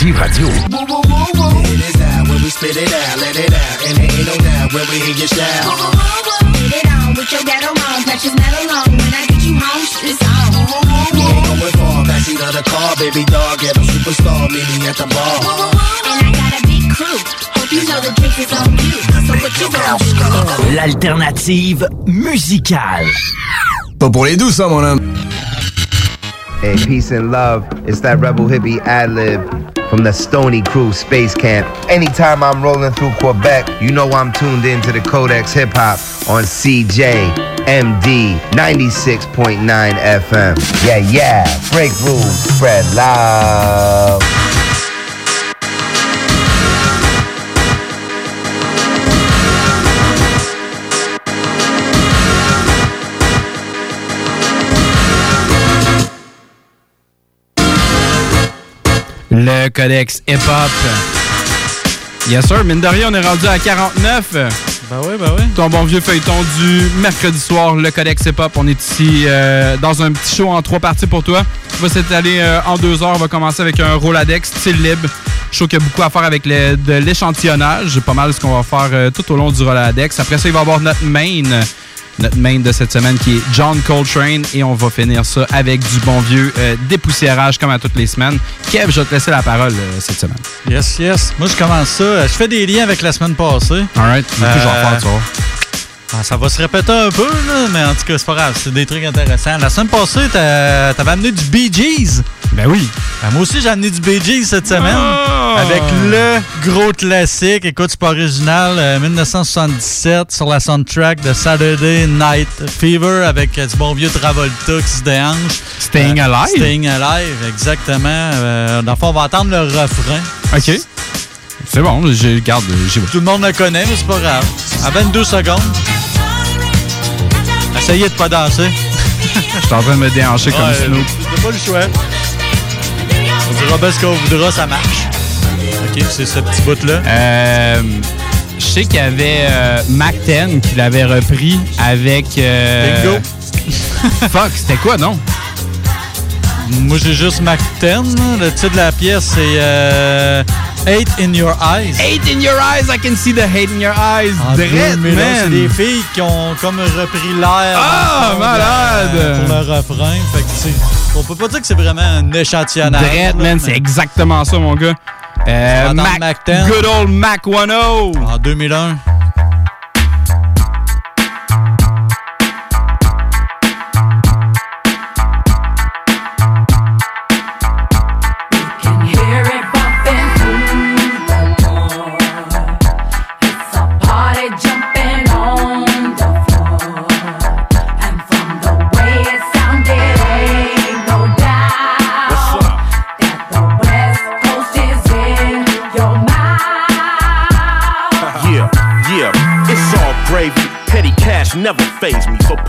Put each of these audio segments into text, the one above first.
Alternative Radio. L'alternative musicale. Pas pour les douces, ça, mon homme. Hey, peace and love. It's that rebel hippie ad lib from the Stony Crew Space Camp. Anytime I'm rolling through Quebec, you know I'm tuned into the Codex Hip Hop on CJMD 96.9 FM. Yeah, yeah. Break rules, spread love. Le codex hip-hop. Yes sir, mine de rien, on est rendu à 49. Ben oui, ben oui. Ton bon vieux feuilleton du mercredi soir, le codex hip-hop. On est ici euh, dans un petit show en trois parties pour toi. On va s'étaler euh, en deux heures. On va commencer avec un Roladex style libre. Show qui a beaucoup à faire avec le- de l'échantillonnage. Pas mal ce qu'on va faire euh, tout au long du Roladex. Après ça, il va y avoir notre main. Notre main de cette semaine qui est John Coltrane. Et on va finir ça avec du bon vieux euh, dépoussiérage comme à toutes les semaines. Kev, je vais te laisser la parole euh, cette semaine. Yes, yes. Moi, je commence ça. Je fais des liens avec la semaine passée. Alright, du coup, je vais ça va se répéter un peu, là, mais en tout cas, c'est pas grave. C'est des trucs intéressants. La semaine passée, t'as- t'avais amené du Bee Gees. Ben oui. Ben, moi aussi, j'ai amené du Bee Gees cette semaine. Avec le gros classique. Écoute, c'est pas original. euh, 1977 sur la soundtrack de Saturday Night Fever avec euh, du bon vieux Travolta qui se déhanche. Staying Euh, Alive? Staying Alive, exactement. Euh, dans le fond, on va entendre le refrain. OK. C'est bon, je garde. Tout le monde le connaît, mais c'est pas grave. À 22 secondes. Essayez de pas danser. Je suis en train de me déhancher comme Ouais, Snoop. T'as pas le choix. On dira bien ce qu'on voudra, ça marche. OK, c'est ce petit bout-là. Euh, je sais qu'il y avait euh, Mac 10 qui l'avait repris avec. euh, Bingo. Fuck, c'était quoi, non? Moi, j'ai juste Mac 10. là. Le titre de la pièce, c'est euh, Hate in Your Eyes. Hate in your eyes, I can see the hate in your eyes. 2001, man. C'est des filles qui ont comme repris l'air. Ah, malade! de- Pour le refrain. Fait que on peut pas dire que c'est vraiment un échantillonnage. Là, man, c'est exactement ça, mon gars. Euh, Mac, entendre Mac 10. good old Mac 10. En 2001.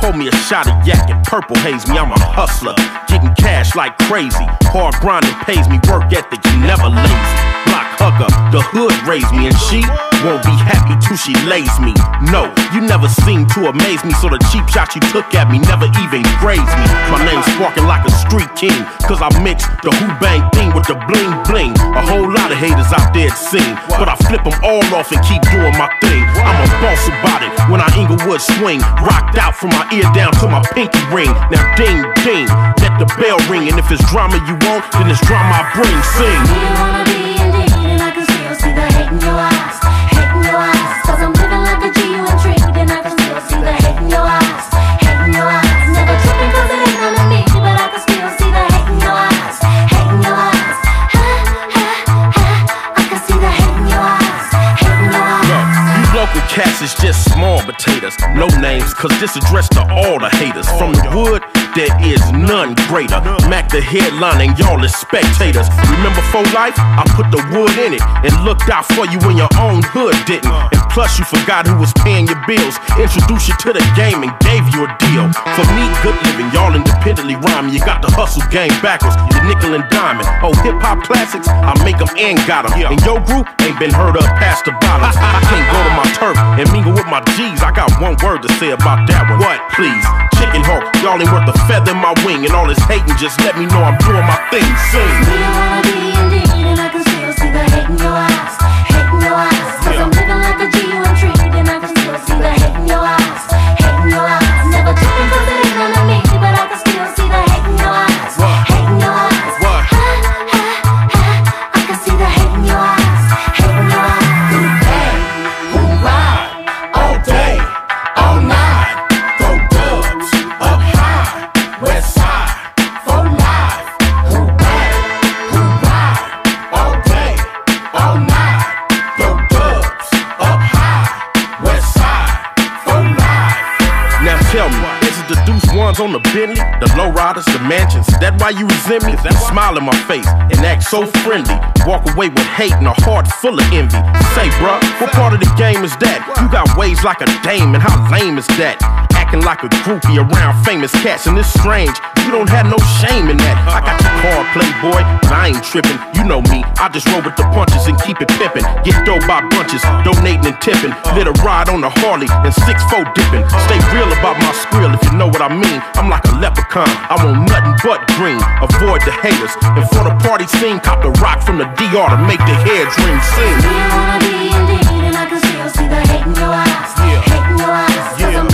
Pour me a shot of yak and purple haze me. I'm a hustler, getting cash like crazy. Hard grinding pays me, work ethic, you never lazy. Block hugger, the hood raised me, and she won't be happy till she lays me. No, you never seem to amaze me, so the cheap shot you took at me never even grazed me. Name's sparking like a street king, cause I mix the who bang thing with the bling bling. A whole lot of haters out there it seem, but I flip them all off and keep doing my thing. I'm a boss about it when I Inglewood swing, rocked out from my ear down to my pinky ring. Now ding ding, let the bell ring, and if it's drama you want, then it's drama I bring. Sing. You wanna be I can still see the hate in your eyes. Cats is just small potatoes. No names, cause this addressed to all the haters. From the wood, there is none greater. Mac the headline and y'all is spectators. Remember for life? I put the wood in it and looked out for you when your own hood didn't. And plus you forgot who was paying your bills. Introduced you to the game and gave you a deal. For me, good living, y'all independently rhyming. You got the hustle game backwards, the nickel and diamond. Oh, hip hop classics, I make them and got them. And your group ain't been heard of past the bottom. I can't go to my turf and mingle with my G's. I got one word to say about that one. What? Please, chicken hawk, y'all ain't worth a feather in my wing. And all this hating, just let me know I'm doing my thing. Sing. We don't wanna be in and I can still see the hate in your eyes. On the Bentley, the lowriders, the mansions. That why you resent me? That smile in my face and act so friendly. Walk away with hate and a heart full of envy. Say, bruh, what part of the game is that? You got ways like a dame, and how lame is that? Acting like a groupie around famous cats, and it's strange. You don't have no shame in that. I got your card, playboy, but I ain't tripping. You know me, I just roll with the punches and keep it pimping. Get dough by bunches, donating and tipping. Lit a ride on a Harley and six four dipping. Stay real about my scrill if you know what I mean. I'm like a leprechaun, I want nothing but green. Avoid the haters. And for the party scene, cop the rock from the DR to make the hair dream sing. You wanna be indeed, and I can still see the hate in your eyes. Hate in your eyes. Cause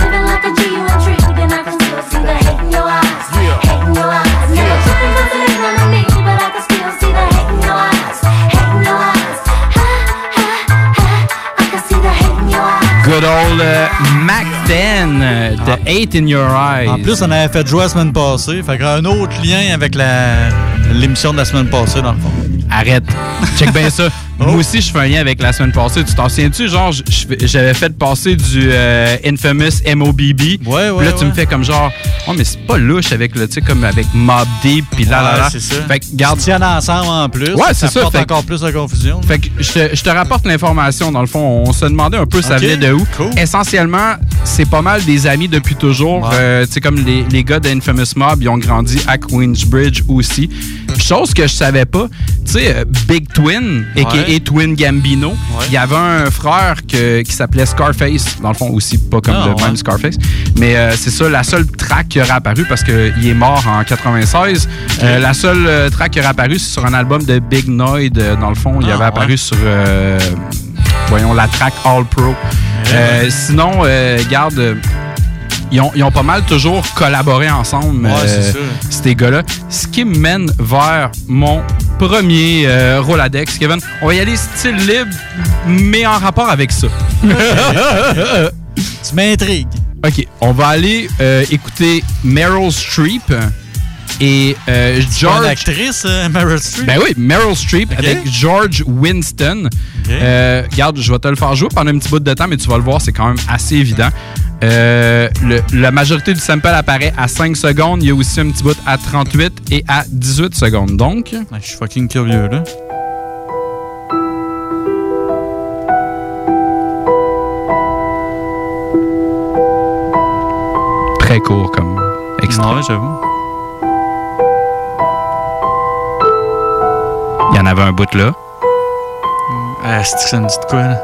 Good old euh, Mac 10, euh, The Hate in Your Eyes. En plus, on avait fait jouer la semaine passée. Fait qu'un autre lien avec l'émission de la semaine passée, dans le fond. Arrête. Check bien ça. Moi aussi, je fais un lien avec la semaine passée. Tu t'en souviens-tu? Genre, j'avais fait passer du euh, Infamous MOBB. Ouais, ouais, Puis là, tu ouais. me fais comme genre, oh, mais c'est pas louche avec le, tu sais, comme avec Mob Deep, puis là, là, Ouais, là. c'est ça. Fait que, garde. Tiennent ensemble en plus. Ouais, c'est ça, porte fait- encore plus de confusion. Fait que je te, rapporte l'information, dans le fond. On se demandait un peu ça venait de où. cool. Essentiellement, c'est pas mal des amis depuis toujours. Ouais. Euh, tu sais, comme les, les gars d'Infamous Mob, ils ont grandi à Queensbridge aussi. Chose que je savais pas, tu sais, euh, Big Twin, a.k.a. Ouais. Twin Gambino, il y avait un frère que- qui s'appelait Scarface, dans le fond aussi, pas comme Ah, le ouais. même Scarface. Mais euh, c'est ça, la seule track qui aurait apparu, parce qu'il est mort en 96, euh, la seule track qui aurait apparu, c'est sur un album de Big Noid, dans le fond. Il Ah, avait apparu sur, voyons, la track All Pro. Sinon, euh, garde... ils ont, ils ont pas mal toujours collaboré ensemble, Ouais, euh, ces gars-là. Ce qui me mène vers mon premier euh, Roladex. Kevin, on va y aller style libre, mais en rapport avec ça. Tu m'intrigues. OK, on va aller euh, écouter Meryl Streep et euh, George... Une actrice, euh, Meryl Streep. Ben oui, Meryl Streep avec George Winston. Euh, regarde, je vais te le faire jouer pendant un petit bout de temps, mais tu vas le voir, c'est quand même assez évident. Euh, le- la majorité du sample apparaît à 5 secondes. Il y a aussi un petit bout à 38 et à 18 secondes. Donc, Je suis fucking curieux, là. très court comme extrait. Ouais, j'avoue. Y en avait un bout là. Ah, c'est que ça me dit de quoi, là?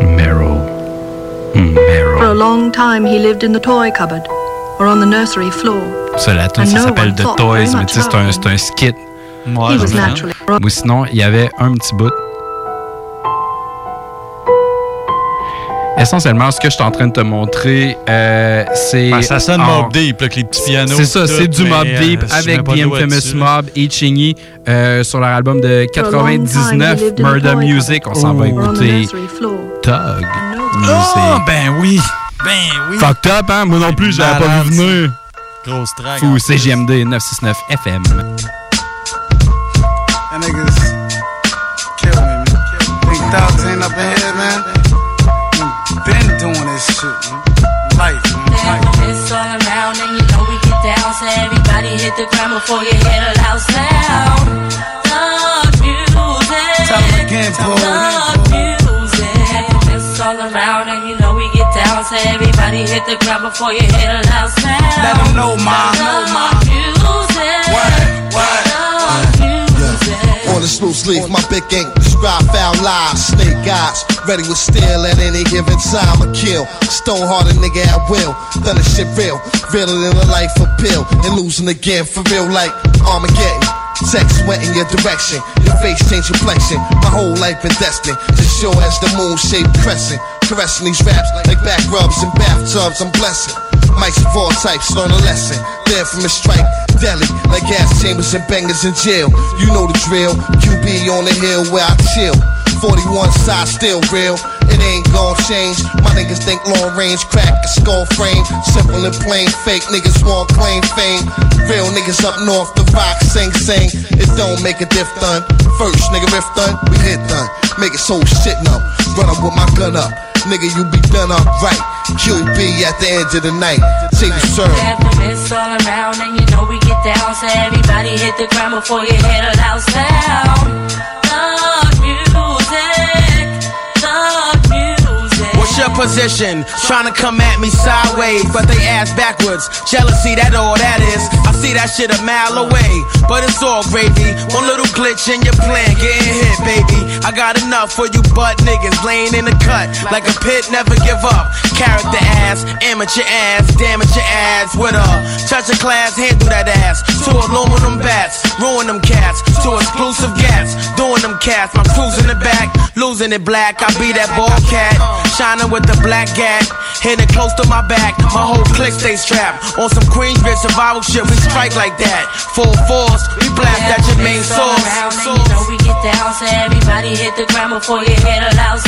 Meryl. Hmm, For a long time, he lived in the toy cupboard or on the nursery floor. Ça, la tune, ça s'appelle The Toys, mais tu sais, c'est un, un skit. Ouais, Ou sinon, il y avait un petit bout. Essentiellement, ce que je suis en train de te montrer, euh, c'est. Ben, ça sonne en- Mob Deep, là, avec les petits pianos. C'est ça, c'est du Mob euh, Deep avec The Infamous. Mob et Chingy euh, sur leur album de For a long time, he 99, lived in the Murder Music. On s'en va the écouter. Tug. Ah, ben oui! Ben oui! Fucked up, hein? Moi non plus, j'avais pas vu venir. Grosse track. Fou. CGMD 969 FM. Hit the ground before you hear the loud sound. The music. Tell 'em again, Paul. The music. It's all around and you know we get down. So everybody hit the ground before you hear the loud sound. Let 'em know, ma. Know, ma. The music. What? What? On this loose leaf, my big ink describe foul lies, snake eyes, ready with steel at any given time. A kill, stone hearted nigga at will. This shit real, realer than a life appeal, and losing again for real like Armageddon. Sex went in your direction, your face changed complexion. My whole life been destined, as sure as the moon shaped crescent. Caressing these raps like back rubs and bathtubs, I'm blessing. Mics of all types, learn a lesson. There from a strike, deli, like gas chambers and bangers in jail. You know the drill, QB on the hill where I chill. 41 side still real. it ain't gon' change. My niggas think long range, crack a skull frame. Simple and plain, fake niggas want claim fame. Real niggas up north, the rock sing sing. It don't make a diff done. First nigga riff done, we hit done. Make it so shit no. Run up with my gun up. Nigga, you be done up right. QB at the end of the night. Take the serve. Happiness all around, and you know we get down. So everybody hit the ground before you head a loud sound. Thug music, Your position? Trying to come at me sideways, but they ass backwards. Jealousy, that all that is. I see that shit a mile away, but it's all gravy. One little glitch in your plan, getting hit, baby. I got enough for you butt niggas laying in the cut like a pit. Never give up. Character ass, amateur ass, damage your ass with a touch of class. Handle that ass. Two aluminum bats, ruin them cats. Two exclusive gats, doing them cats. My crew's in the back, losing it black. I be that ball cat, shining with the black gat, hitting close to my back. My whole clique stays strapped on some Queensbridge survival shit. We strike like that, full force. We blast at your main source. And you know we get down. So everybody hit the ground before you head a loud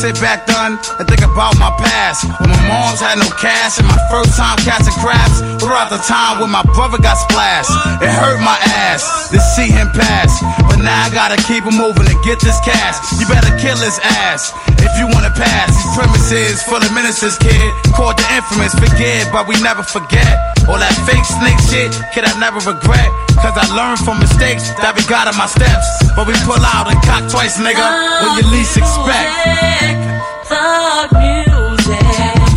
sit back done and think about my past. When my moms had no cash and my first time catching crabs. Throughout the time when my brother got splashed It hurt my ass to see him pass. But now I gotta keep him moving to get this cash. You better kill his ass if you wanna pass. These premises full of ministers, kid. Called the infamous, forget, but we never forget All that fake snake shit, kid, I never regret Cause I learned from mistakes that we got on my steps But we pull out and cock twice, nigga When you least expect Thug music.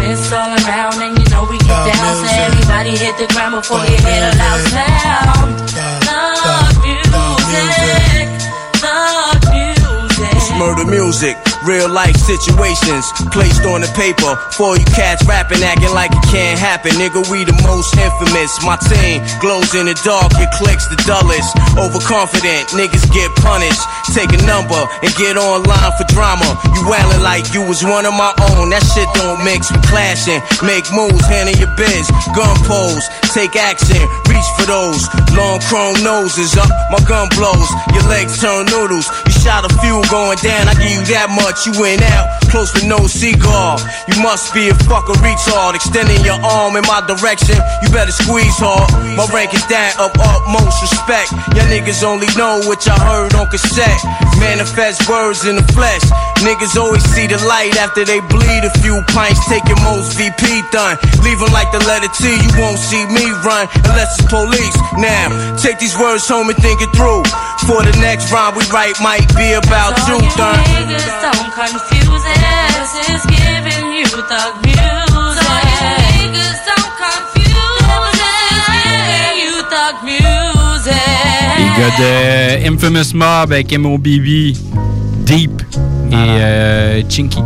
It's all around and you know we get down. So everybody hit the ground before you hit a loud sound. Murder music, real life situations placed on the paper. For you cats rapping, acting like it can't happen. Nigga, we the most infamous. My team glows in the dark, your clicks the dullest. Overconfident, niggas get punished. Take a number and get online for drama. You wailing like you was one of my own. That shit don't mix, we clashing. Make moves, handle your biz. Gun pose, take action, reach for those. Long chrome noses up, my gun blows. Your legs turn noodles. You shot a few going down, I give you that much. You went out, close with no cigar. You must be a fucking retard. Extending your arm in my direction, you better squeeze hard. My rank is that of utmost respect. Your niggas only know what y'all heard on cassette. Manifest words in the flesh. Niggas always see the light after they bleed a few pints. Take your most VP done. Leave 'em like the letter T. You won't see me run unless it's police. Now, take these words home and think it through. For the next rhyme we write might be about you, done. niggas don't confuse it. This is giving you thug music. So you niggas don't confuse it. This is giving you thug music. Les gars de Infamous Mob avec MOBB, Deep et euh, Chinky.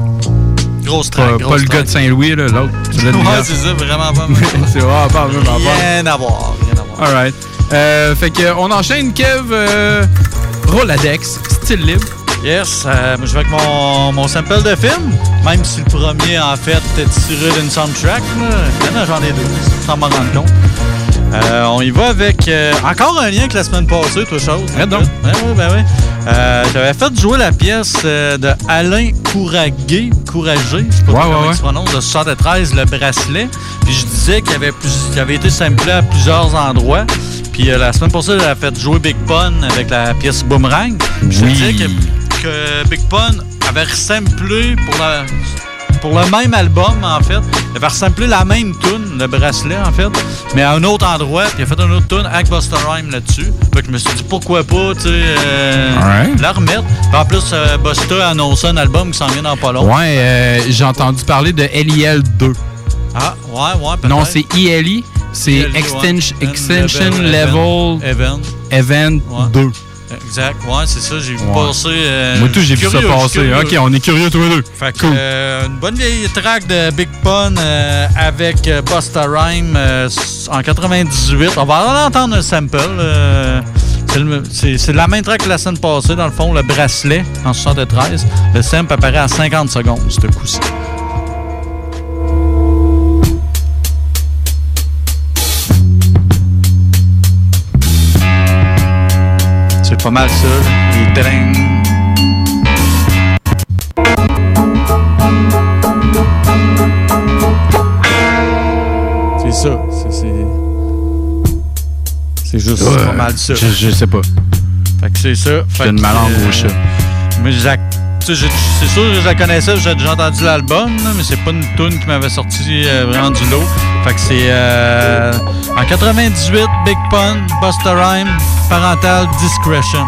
Grosse Pas, track, pas grosse le gars de Saint-Louis, là, l'autre. Ouais, c'est ça, vraiment pas. c'est vraiment pas rapport. Rien à voir, rien à voir. Alright. Euh, fait que on enchaîne Kev euh, Roladex, style libre. Yes, euh, je vais avec mon, mon sample de film, même si le premier, en fait, était tiré d'une soundtrack. là. J'en ai deux, sans m'en rendre compte. Euh, on y va avec euh, encore un lien avec la semaine passée, toi, chose. Arrête donc. Ben ben. Euh, J'avais fait jouer la pièce de Alain Couragué, Couragé, je sais pas Ouais, comment ouais, il ouais. se prononce, de 73, le bracelet. Puis je disais qu'il avait, plus- qu'il avait été samplé à plusieurs endroits. Puis la semaine passée, j'avais fait jouer Big Pun avec la pièce Boomerang. Puis Je Oui. disais que, que Big Pun avait resamplé pour la pour le même album, en fait. Il avait ressemblé la même tune, le bracelet, en fait, mais à un autre endroit. Puis il a fait une autre tune avec Busta Rhymes là-dessus. Fait que je me suis dit, pourquoi pas, tu sais, euh, la remettre. Puis en plus, euh, Busta a annoncé un album qui s'en vient dans pas long. Ouais, euh, j'ai entendu parler de LIL 2. Ah, ouais, ouais, peut-être. Non, c'est ILI, c'est. Extension, level, Event. Event Ouais. 2. Exact, ouais, c'est ça, j'ai vu Ouais. passer. euh, Moi, tout, j'ai vu ça passer. Ok, on est curieux tous les deux. Fait que, Cool. euh, une bonne vieille track de Big Pun euh, avec Busta Rhyme en 98. On va en entendre un sample. c'est le- c'est c'est la même track que la semaine passée, dans le fond, le bracelet en 73. Le sample apparaît à 50 secondes, ce coup-ci. C'est pas mal ça. Les trains. C'est ça. C'est- C'est c'est juste Ouais, pas mal ça. je- je sais pas. Fait que c'est ça. Fait une que, malangue euh, au chat. C'est sûr que je la connaissais, j'ai déjà entendu l'album, mais c'est pas une tune qui m'avait sorti euh, vraiment du lot. Fait que c'est euh, en 98, Big Pun, Busta Rhyme, Parental Discretion.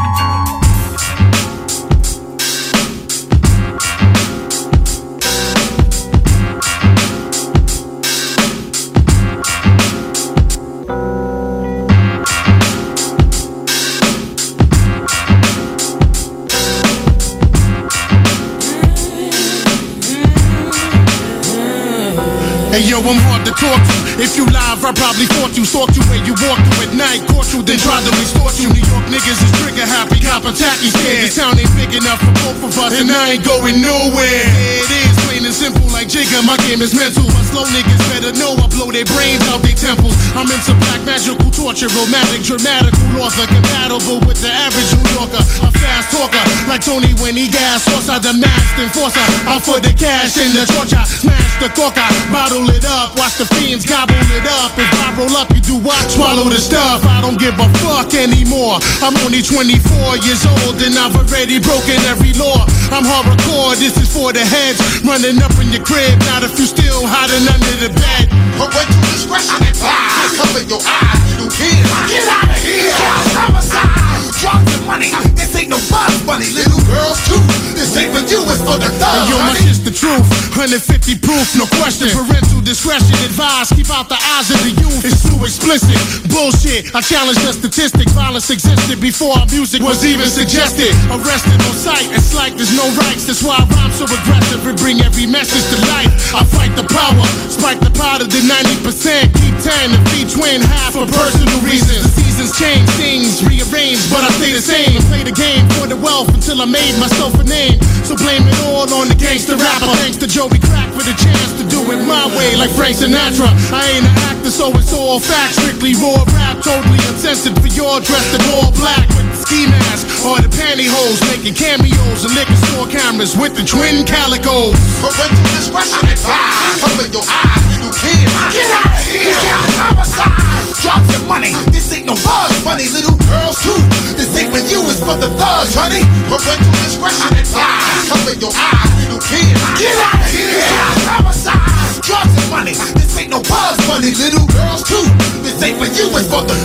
Hey yo, I'm hard to talk to. If you live, I probably fought you, stalked you where you walk through at night, caught you, then tried to extort you. New York niggas is trigger happy, cop a tacky scared. This town ain't big enough for both of us, and I ain't going nowhere. It is plain and simple, like Jigga, my game is mental. My slow niggas better know I blow their brains out their temples. I'm into black magical torture, romantic, dramatical author, compatible with the average New Yorker. A fast talker, like Tony when he gas, horse I the masked enforcer. Out for the cash in the torture, smash the coca, bottle it up, watch the fiends gobble it up. If I roll up, you do what? Swallow the stuff. I don't give a fuck anymore. I'm only 24 years old and I've already broken every law. I'm hardcore, this is for the heads. Running up in your crib, not if you still hiding under the bed. Parental discretion advised. Cover your eyes, little kid. Get out of here. Homicide. Drugs and money. This ain't no buzz money. Little girls too. This ain't for you, it's for the thugs. Yo, my shit's the truth. 150 proof, no question. Parental discretion advised. Keep out the eyes of the youth. It's too explicit. Bullshit. I challenge the statistics. Violence existed before our music was even suggested. Arrested on sight. It's like there's no rights. That's why I rhyme so aggressive and bring every message to life. I fight the power. Spike the powder to 90%. Keep 10 and feed twin half for personal reasons. The seasons change, things rearrange, but I stay the same. And play the game for the wealth until I made myself a name. So blame it all on the gangster rapper. Thanks to Joey Crack for the chance to do it my way, like Frank Sinatra. I ain't an actor, so it's all fact. Strictly raw rap, totally uncensored for your dressed in all black with the ski mask or the pantyhose, making cameos and liquor store cameras with the twin calicos. Parental discretion advised. Cover your eyes, little. Get out of here. Homicide. Drugs and money. This ain't no buzz money. Little girls too. This ain't for you, it's for the thugs, honey. Parental discretion advised. Cover your eyes, little kid. Get out of here. Homicide. Drugs and money. This ain't no buzz money. Little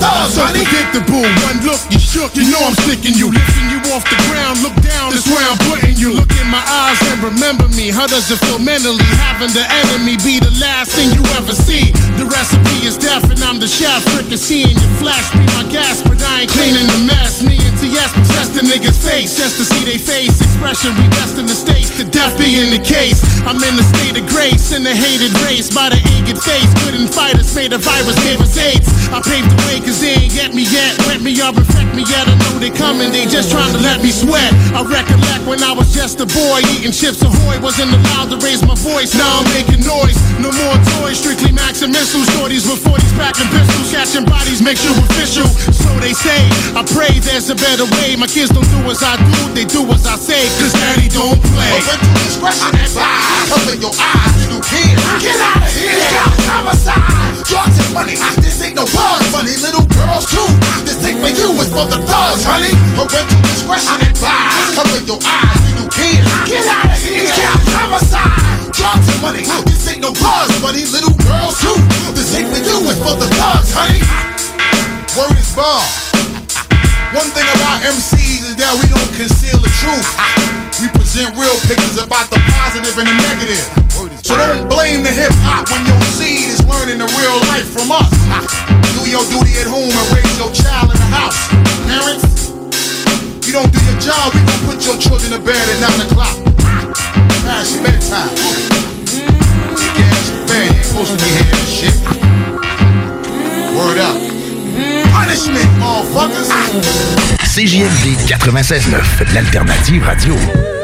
thugs, So honey. predictable, one look, you shook, you know I'm sticking you. Lifting you off the ground, look down, that's where I'm putting you. Look in my eyes and remember me. How does it feel mentally? Having the enemy be the last thing you ever see. The recipe is death, and I'm the chef. Fricasseeing your flesh, be my gas, but I ain't cleaning the mess. Me and TS possess the niggas' face just to see they face expression. We best in the states, to death being the case. I'm in the state of grace, in the hated race by the eager face. Couldn't fight us, made a virus, gave us AIDS. I paved the way, cause they ain't get me yet. Wet me up, infect me yet. I know they coming, they just trying to let me sweat. I recollect when I was just a boy, eating chips ahoy. Wasn't allowed to raise my voice, now I'm making noise. No more toys, strictly max and missiles. Shorties with 40s packing pistols, catching bodies makes you official. So they say, I pray there's a better way. My kids don't do as I do, they do as I say, cause daddy don't play. Discretion advised. Cover your eyes, little kid. Get out of here. Homicide. Drugs and money. This ain't no buzz money. Little girls too. This ain't for you, it's for the thugs, honey. Parental discretion advised. Cover your eyes, little kid. Get out of here. Homicide. Drugs and money. This ain't no buzz money. Little girls too. This ain't for you, it's for the thugs, honey. Word is bond. One thing about MCs is that we don't conceal the truth. We present real pictures about the positive and the negative. So don't blame the hip hop when your seed is learning the real life from us. You don't do your job, we gon' put your children to bed at 9 o'clock. Past your bedtime. Take ass to bed, you ain't supposed to be hearing this shit. Word up. Punishment, motherfuckers. CJMD 96.9, l'alternative radio.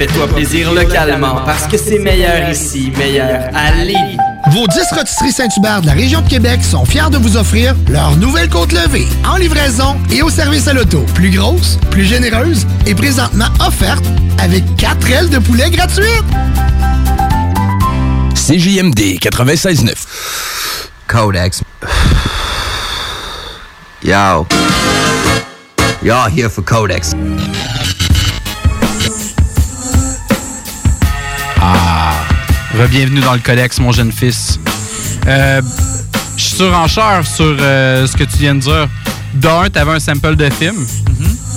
Fais-toi plaisir localement parce que c'est meilleur ici, meilleur à Lévis. Vos 10 rôtisseries Saint-Hubert de la région de Québec sont fiers de vous offrir leur nouvelle côte levée en livraison et au service à l'auto. Plus grosse, plus généreuse et présentement offerte avec 4 ailes de poulet gratuites. CJMD 96.9. Codex. Yo. Y'all here for Codex. Re-bienvenue dans le Codex, mon jeune fils. Euh, Je suis surenchère sur euh, ce que tu viens de dire. D'un, t'avais un sample de film.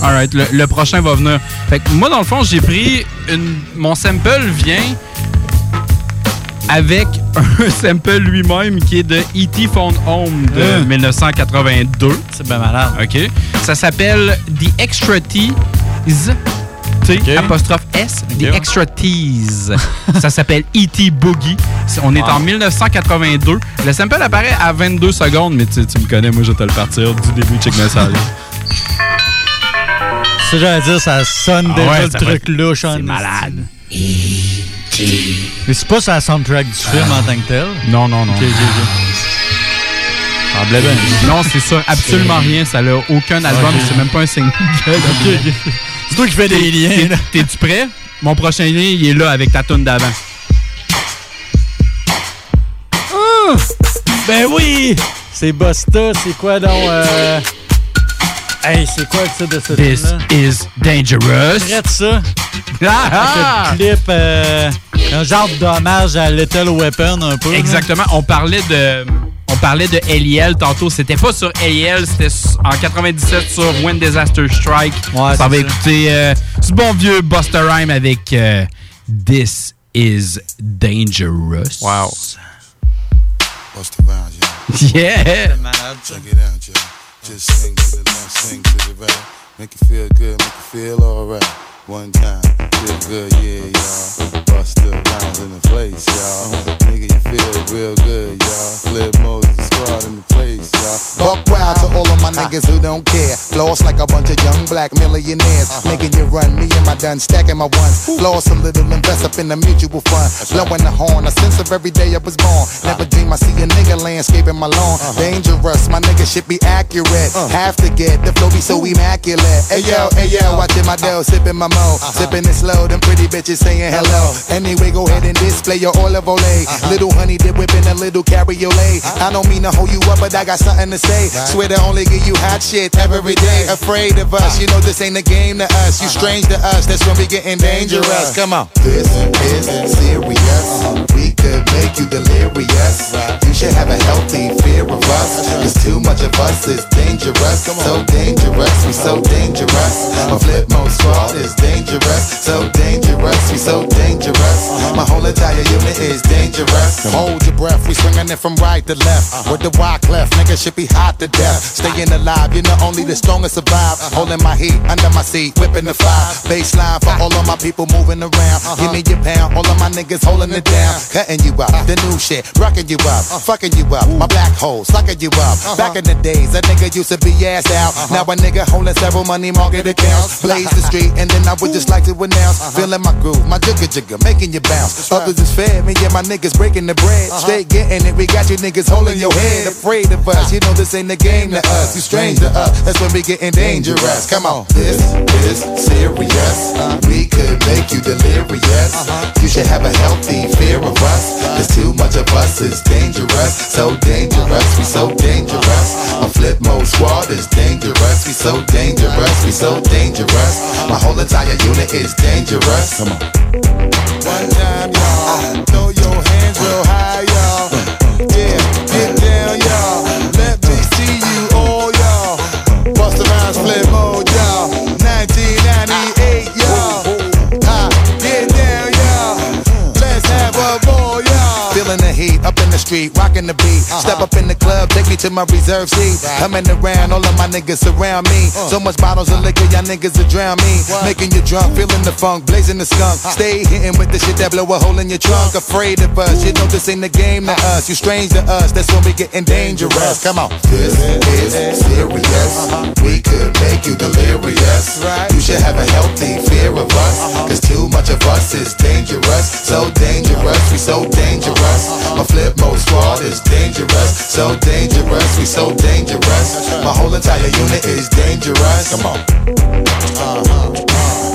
Alright, le, le prochain va venir. Fait que moi, dans le fond, j'ai pris une. Mon sample vient avec un sample lui-même qui est de E.T. Phone Home de Hein. 1982. C'est bien malade. OK. Ça s'appelle The Extra Tease. T, apostrophe S, The Ok. Extra Tease. ça s'appelle E.T. Boogie. C'est- On est Wow. en 1982. Le sample apparaît à 22 secondes, mais tu, tu me connais, moi je vais te le partir du début, check-moi ça. là. Ça, j'allais dire, ça sonne Ah déjà ouais, le ça va truc être- louche. c'est malade. esti. Mais c'est pas sur la soundtrack du film en tant que tel? Non, non, non. Ok, ok, ok. Semblait bien. Non, c'est ça, absolument rien. Ça n'a aucun album, c'est même pas un single. C'est toi qui fais des liens. Là. T'es-tu prêt? Mon prochain lien, il est là avec ta tune d'avant. Ah! Ben oui! C'est Busta, c'est quoi donc? Euh... Hey, c'est quoi le titre de ce This is dangerous. Traite ça. Ah! Avec le clip, euh, un genre d'hommage à Little Weapon un peu. Exactement. On parlait de. On parlait de Eliel tantôt. C'était pas sur Eliel, c'était en 97 sur When Disaster Strike. Ouais, ça va écouter euh, ce bon vieux Buster Rhyme avec euh, This is Dangerous. Wow. Bust around, yo. Yeah. Check it out, yo. Just to the left, swing to the right. Make you feel good, make you feel alright. One time, feel good, yeah, y'all. Bust the rounds in the place, y'all. Nigga, you feel real good, y'all. Flip Moses squad in the place, y'all. Buck wild to all of my niggas who don't care. Lost like a bunch of young black millionaires. Making you run, me and my done stacking my ones. Lost a little, invest up in the mutual fund. Blowing the horn, a sense of every day I was born. Never dream I see a nigga landscaping my lawn. Dangerous, my nigga should be accurate. Have to get the flow be so immaculate. Hey yo, hey yo, watching my dough, sipping my mo. Sipping it slow, them pretty bitches saying hello. Anyway, go ahead and display your olive ole. Little honey dip whipping a little cabriolet. I don't mean to hold you up, but I got something to say. Swear to only give you hot shit every day. Afraid of us, you know this ain't a game to us. You uh-huh. strange to us, that's when we getting dangerous. Come on. This is serious. We could make you delirious. You should have a healthy fear of us. Uh-huh. Cause too much of us is dangerous. So dangerous, we so uh-huh. dangerous. My flip mode squad is dangerous. So dangerous, we so dangerous. My whole entire unit is dangerous. Hold your breath, we swinging it from right to left. With the wide cleft, nigga should be hot to death. Staying alive, you know only the strongest survive. Uh-huh. Holding my heat under my seat, whipping the fire. Uh-huh. Baseline for all of my people moving around. Uh-huh. Give me your pound, all of my niggas holding it down. Cutting you up, the new shit, rocking you up, fucking you up. My black hole, sucking you up. Back in the days, a nigga used to be ass out. Now a nigga holding several money market accounts. Blaze the street, and then I would just like to announce. Feeling my groove, my jigger jigger, making you bounce. Others is fed, me and my niggas breaking the bread. Straight getting it, we got you niggas holding your head. Afraid of us, you know this ain't a game to us. You strange to us, that's when we getting dangerous. Come on. This is serious. We could make you delirious. Uh-huh. You should have a healthy fear of us. Cause too much of us is dangerous. So dangerous, we so dangerous. My flip mode squad is dangerous. We so dangerous, we so dangerous. My whole entire unit is dangerous. Come on. One time, y'all. Throw your hands real high, the heat up in the street, rocking the beat. Uh-huh. Step up in the club, take me to my reserve seat. Coming around, all of my niggas surround me. Uh. So much bottles of liquor, y'all niggas will drown me. Making you drunk, feeling the funk, blazing the skunk. Stay hitting with the shit that blow a hole in your trunk. Afraid of us, you know this ain't the game to us. You strange to us, that's when we getting dangerous. Come on. This is serious. Uh-huh. We could make you delirious. You should have a healthy fear of us. Uh-huh. Cause too much of us is dangerous. So dangerous, we so dangerous. My flip mode squad is dangerous. So dangerous, we so dangerous. My whole entire unit is dangerous. Come on. Uh-huh, uh-huh.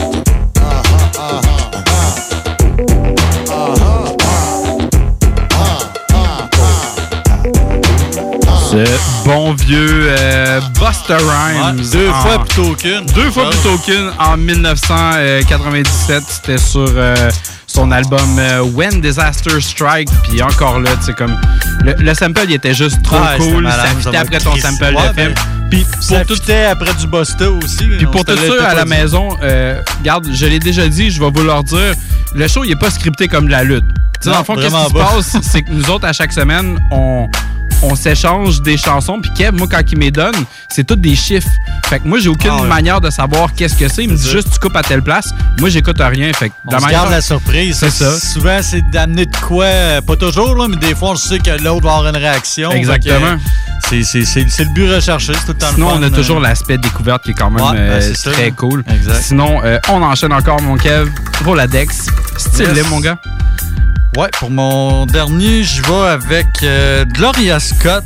Ce bon vieux euh, Buster Rhymes. Ouais, deux En- fois plutôt qu'une. Deux fois plutôt qu'une. En 1997, c'était sur euh, son album euh, When Disaster Strike. Puis encore là, tu sais, comme. Le, le sample, il était juste trop Ouais, cool. malade, ça fitait après ton sample Ouais, de film. ben, Puis Ça fitait après du Busta aussi. puis pour tout ça, à la maison, euh, regarde, je l'ai déjà dit, je vais vous leur dire, le show, il est pas scripté comme de la lutte. Tu sais, dans le fond, qu'est-ce qui se pas. passe, c'est que nous autres, à chaque semaine, on, on s'échange des chansons. Puis Kev, moi, quand il me donne, c'est tous des chiffres. Fait que moi, j'ai aucune Ah ouais. manière de savoir qu'est-ce que c'est. Il me dit juste, tu coupes à telle place. Moi, j'écoute rien. Fait que On garde la surprise. C'est ça. Souvent, c'est d'amener de quoi, euh, pas toujours, là, mais des fois, on sait que l'autre va avoir une réaction. Exactement. Que, C'est le but recherché. C'est tout le temps Sinon, le fun, on a euh. toujours l'aspect découverte qui est quand même Ouais, euh, ben, très cool. Exact. Sinon, euh, on enchaîne encore, mon Kev. Roladex. Style Yes. mon gars. Ouais, pour mon dernier, je vais avec euh, Gloria Scott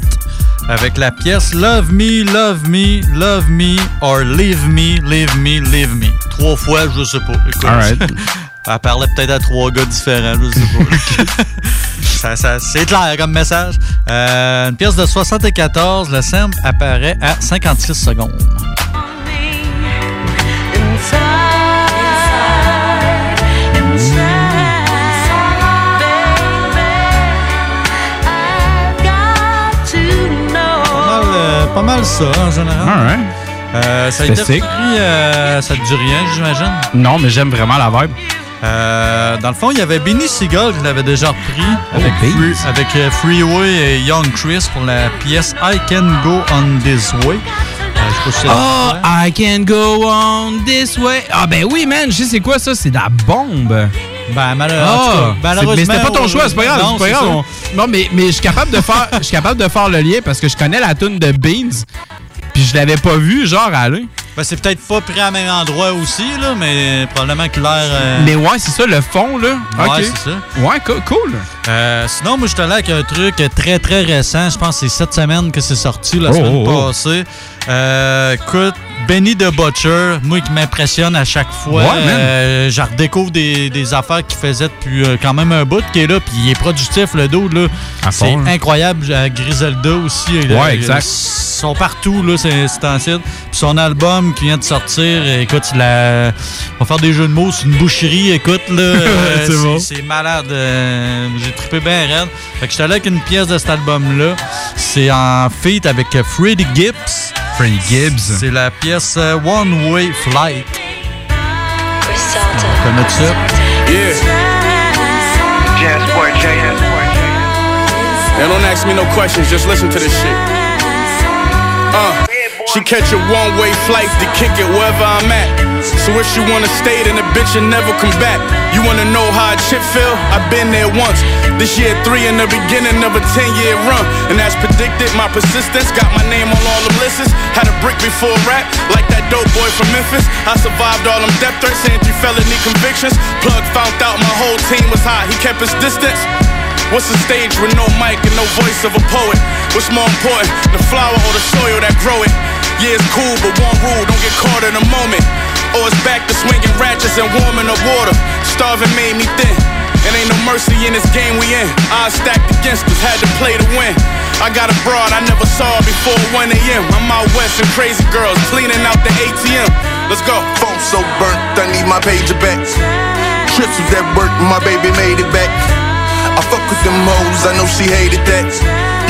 avec la pièce Love Me, Love Me, Love Me or Leave Me, Leave Me, Leave Me. Trois fois, je sais pas. Écoute, Alright. Elle parlait peut-être à trois gars différents, je sais pas. Ça- ça- c'est clair comme message. Euh, une pièce de 74, le sample apparaît à 56 secondes. Euh, pas mal ça, en général. Alright. Euh, ça a repris, euh, ça te dit rien, j'imagine? Non, mais j'aime vraiment la vibe. Euh, dans le fond, il y avait Benny Seagull qui l'avait déjà repris avec. Free- avec euh, Freeway et Young Chris pour la pièce I Can Go On This Way. Euh, je sais pas si c'est- Oh, I can go on this way. Ah, ben oui, man, je sais c'est quoi ça? C'est de la bombe. Ben, malheure- en Ah, malheureusement, mais c'était pas ton choix, c'est pas grave. non, c'est pas grave. On- Non, mais, mais je suis capable de faire, je suis capable de faire le lien parce que je connais la tune de Beans. Puis je l'avais pas vu, genre, aller. Ben, c'est peut-être pas pris à même endroit aussi, là, mais probablement que l'air. euh, Mais ouais, c'est ça, le fond, là. Ouais, Ok. c'est ça. Ouais, co- cool. Euh, sinon, moi, je te là avec un truc très, très récent. Je pense que c'est cette semaine que c'est sorti, la Oh, semaine oh, oh. passée. Euh, écoute, Benny the Butcher, moi qui m'impressionne à chaque fois. Ouais. Euh, je redécouvre des, des affaires qu'il faisait depuis euh, quand même un bout qui est là, puis il est productif, le dos, là. C'est incroyable. Griselda aussi. Ouais, exact. Ils sont partout, là, c'est. Puis son album qui vient de sortir, écoute, il a- on va faire des jeux de mots, c'est une boucherie, écoute, là. C'est bon. c'est malade. J'ai trippé bien raide. Fait que j'étais là avec une pièce de cet album-là. C'est en feat avec Freddie Gibbs. Freddie Gibbs. C'est la pièce euh, One Way Flight. Ça? Now don't ask me no questions, just listen to this shit. Uh, she catch a one-way flight to kick it wherever I'm at. So if she wanna stay, then the bitch will never come back. You wanna know how a chip feel? I've been there once. This year three in the beginning of a 10-year run. And as predicted, my persistence got my name on all them lists. Had a brick before rap, like that dope boy from Memphis. I survived all them death threats and three felony convictions. Plug found out my whole team was hot, he kept his distance. What's a stage with no mic and no voice of a poet? What's more important, the flower or the soil that grow it? Yeah, it's cool, but one rule, don't get caught in a moment. Or it's back to swinging ratchets and warming the water. Starving made me thin. And ain't no mercy in this game we in. Odds stacked against us, had to play to win. I got a broad I never saw before 1 a.m. I'm out west and crazy girls cleaning out the ATM. Let's go. Phone so burnt, I need my pager back. Trips was at work, my baby made it back. I fuck with them hoes, I know she hated that.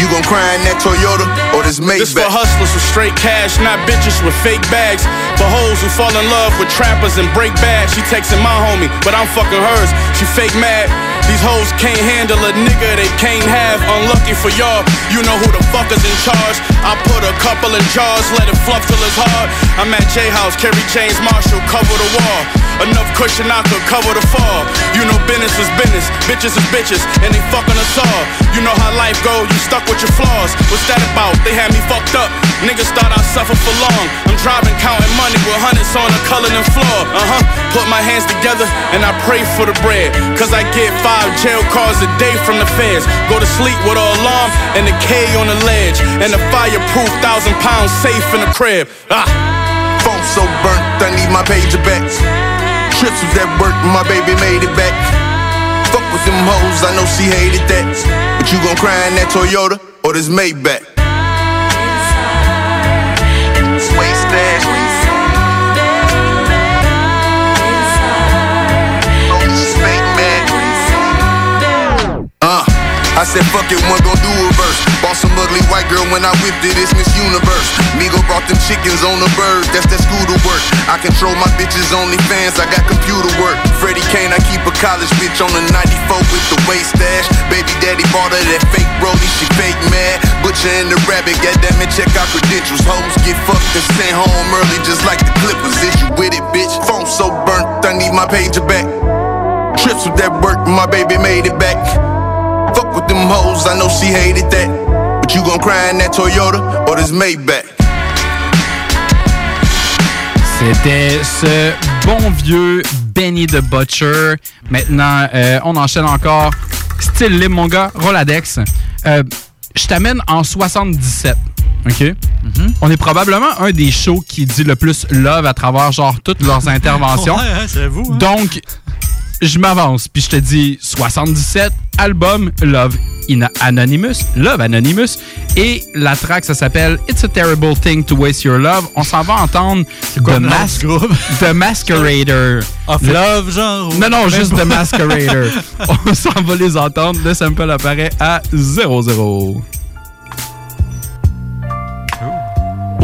You gon' cry in that Toyota or this Maybach? This for hustlers with straight cash, not bitches with fake bags. For hoes who fall in love with trappers and break bad. She texting my homie, but I'm fucking hers. She fake mad. These hoes can't handle a nigga they can't have. Unlucky for y'all, you know who the fuck is in charge. I put a couple in jars, let it fluff till it's hard. I'm at J House, carry James Marshall, cover the wall. Enough cushion I could cover the fall. You know business is business, bitches is bitches, and they fucking us all. You know how life go, you stuck with your flaws. What's that about? They had me fucked up. Niggas thought I'd suffer for long. I'm driving, counting money with hundreds on the coloring floor. Uh huh. Put my hands together and I pray for the bread. Cause I get five jail calls a day from the feds. Go to sleep with an alarm and a K on the ledge. And a fireproof thousand pounds safe in the crib. Ah. Phone so burnt, I need my pager back. Trips was at work, my baby made it back. Fuck with them hoes, I know she hated that. But you gon' cry in that Toyota or this Maybach? Waste stash. I said fuck it, one gon' do a verse. Bought some ugly white girl when I whipped it, it's Miss Universe. Migo brought them chickens on the bird, that's that scooter work. I control my bitches only fans, I got computer work. Freddie Kane, I keep a college bitch on the 94 with the waist stash. Baby daddy bought her that fake brody, she fake mad. Butcher and the rabbit, goddamn it, check out credentials. Hoes get fucked and sent home early just like the Clippers. Is you with it, bitch? Phone so burnt, I need my pager back. Trips with that work, my baby made it back. Fuck with them hoes, I know she hated that. But you gon' cry in that Toyota or this Maybach? C'était ce bon vieux Benny the Butcher. Maintenant, euh, on enchaîne encore. Style libre, mon gars. Roladex. Euh, Je t'amène en 77. OK? On est probablement un des shows qui dit le plus love à travers genre toutes leurs interventions. Ouais, c'est vous. hein. Donc, je m'avance, puis je te dis 77, album Love in Anonymous, Love Anonymous, et la track, ça s'appelle It's a Terrible Thing to Waste Your Love. On s'en va entendre quoi The, Mas-? The Masquerader. Of Le- Love, genre? Non, non, juste. The Masquerader. On s'en va les entendre. Le sample apparaît à 0-0.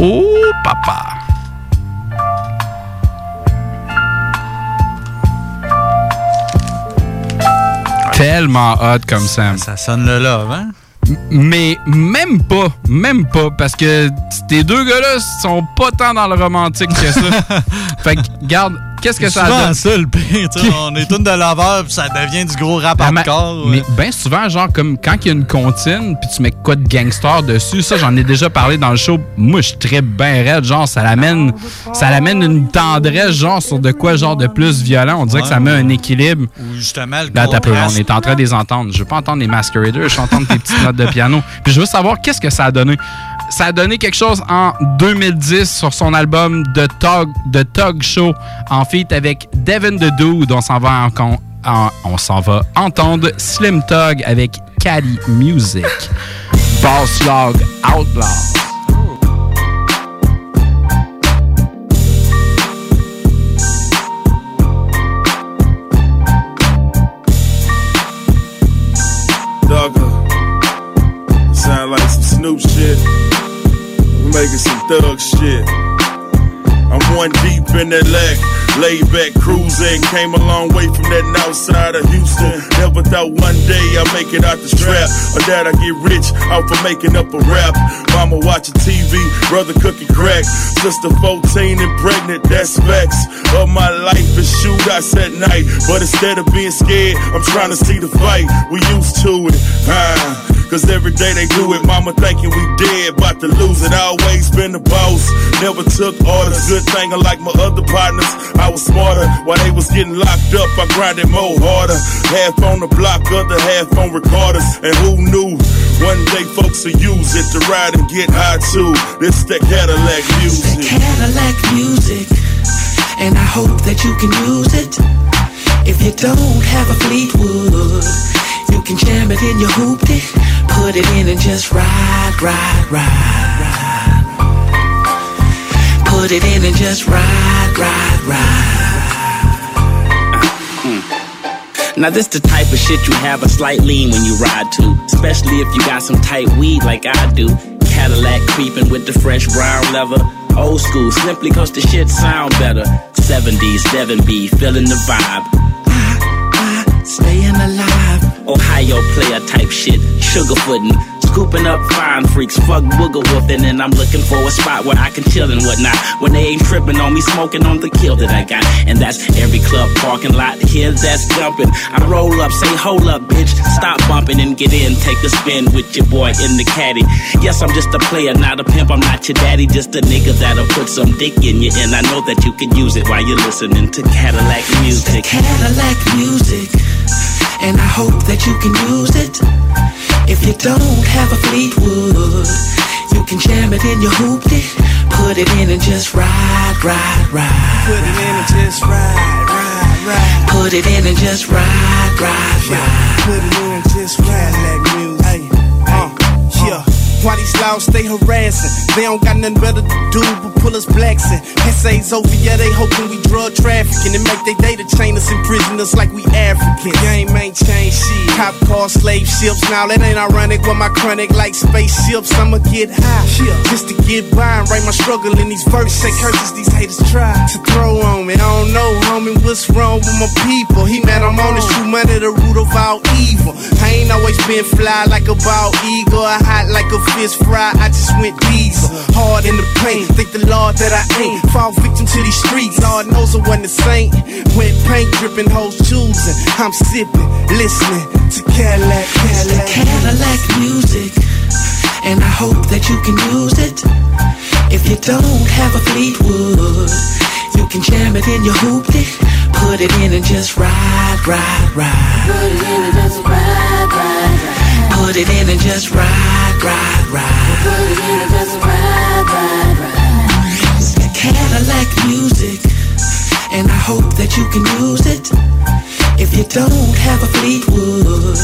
Oh, papa. Tellement hot comme Sam. Ça sonne le love, hein? Mais même pas, même pas, parce que ces deux gars-là sont pas tant dans le romantique que ça. fait que, garde, qu'est-ce que C'est ça donne? ça, le pire. tu sais, On est tous de laveur, puis ça devient du gros rap Ah, mais- hardcore. Mais bien souvent, genre, comme quand il y a une comptine, puis tu mets quoi de gangster dessus, ça, j'en ai déjà parlé dans le show. Moi, je très bien raide, genre, ça l'amène, ça l'amène une tendresse, genre, sur de quoi, genre, de plus violent. On dirait que ça met un équilibre. Ou justement, le Là, t'as peu, on est en train de les entendre. Je veux pas entendre les Masqueraders, je veux entendre tes petites notes de piano. Puis je veux savoir qu'est-ce que ça a donné. Ça a donné quelque chose en 2010 sur son album The Tog, The Tog Show en feat avec Devin the Dude. On s'en va on s'en va entendre Slim Tug avec Caddy Music. Boss Log Outlaw. Thug shit. I'm one deep in that leg, laid back cruising. Came a long way from that north side of Houston. Never thought one day I'd make it out the trap, or that I get rich out for making up a rap. Mama watching TV, brother cooking crack, sister 14 and pregnant. That's facts of my life is shootouts at night. But instead of being scared, I'm trying to see the fight. We used to it, ah. Cause every day they do it, mama thinking we dead, about to lose it. Always been the boss, never took orders. Good thing, like my other partners, I was smarter. While they was getting locked up, I grinded more harder. Half on the block, other half on recorders. And who knew one day folks would use it to ride and get high too? This that Cadillac music. Cadillac music, and I hope that you can use it. If you don't have a Fleetwood, you can jam it in your hoopty, put it in and just ride, ride, ride, ride. Put it in and just ride, ride, ride. Now this the type of shit you have a slight lean when you ride to, especially if you got some tight weed like I do. Cadillac creeping with the fresh brown leather. Old school, simply cause the shit sound better. 70s, Devon B, feeling the vibe. Staying alive. Ohio player type shit, sugarfootin', scooping up fine freaks, fuck booger woofing, and I'm looking for a spot where I can chill and whatnot. When they ain't tripping on me, smoking on the kill that I got, and that's every club parking lot here that's jumping. I roll up, say hold up, bitch, stop bumping and get in, take a spin with your boy in the caddy. Yes, I'm just a player, not a pimp, I'm not your daddy, just a nigga that'll put some dick in you, and I know that you can use it while you're listening to Cadillac music. Cadillac music, and I hope that you can use it. If you don't have a Fleetwood, you can jam it in your hoopty, put it in and just ride, ride, ride. Put it in and just ride, ride, ride. Put it in and just ride, ride, ride. Put it in and just ride Why these laws stay harassing? They don't got nothing better to do but pull us blacks in. Essays over, yeah, they hoping we drug trafficking and make they to chain us in us like we Africans. Game ain't changed shit. Cop cars, slave ships. Now that ain't ironic with my chronic like spaceships. I'ma get high just to get by and write my struggle in these verses. Say curses these haters try to throw on me. I don't know, homie, what's wrong with my people? He mad I'm on this true money, the root of all evil. I ain't always been fly like a bald eagle, hot like a fish fry. I just went diesel, hard in the paint. Thank the Lord that I ain't fall victim to these streets. Lord knows I wasn't a saint. Went paint dripping, hoes choosing. I'm sipping, listening to Cadillac, Cadillac. Cadillac music, and I hope that you can use it. If you don't have a Fleetwood, you can jam it in your hoopty, put it in and just ride, ride, ride. Put it in and just ride, ride, ride. Put it in and just ride, ride, ride. Put it in and just ride, ride, ride. It's the Cadillac music, and I hope that you can use it. If you don't have a Fleetwood,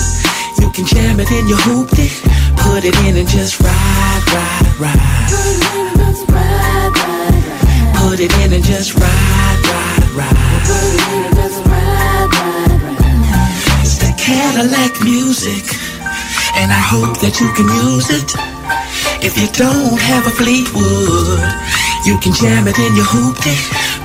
you can jam it in your hoopty. Put it in and just ride, ride, ride. Put it in and just ride, ride, ride. Put it in and just ride, ride, ride. It's the Cadillac music, and I hope that you can use it. If you don't have a Fleetwood, you can jam it in your hoopty,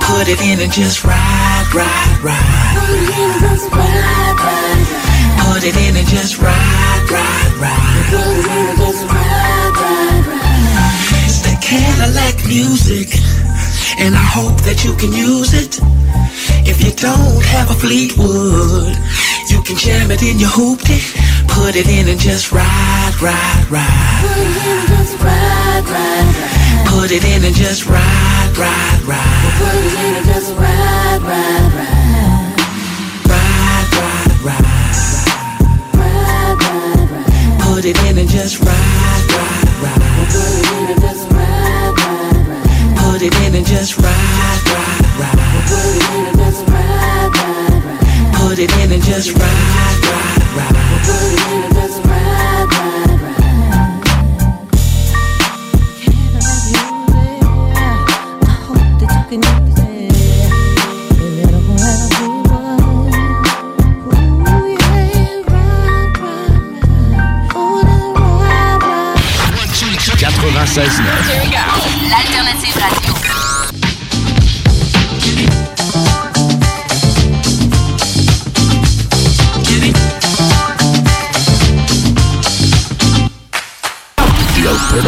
put it in and just ride, ride, ride. Put it in and just ride, ride, ride. Put it in and just ride, ride, ride. Put it in and just ride, ride, ride. It's the Cadillac music, and I hope that you can use it. If you don't have a Fleetwood, you can jam it in your hoopty, put it in and just ride, ride, ride. Put it in and just ride, ride, ride. Put it in and just ride, ride, ride. Put it in and just ride, ride, ride. Ride, ride, ride. Ride, ride, ride. Put it in and just ride, ride, ride. Put it in and just ride, ride, ride. Put it in and just ride, ride, ride. Put it in and just ride, ride, ride. Put it in and just ride, ride, ride. Put it in and just ride, ride, ride. I hope that you can use it. If you don't have a Fleetwood, ooh, yeah, ride,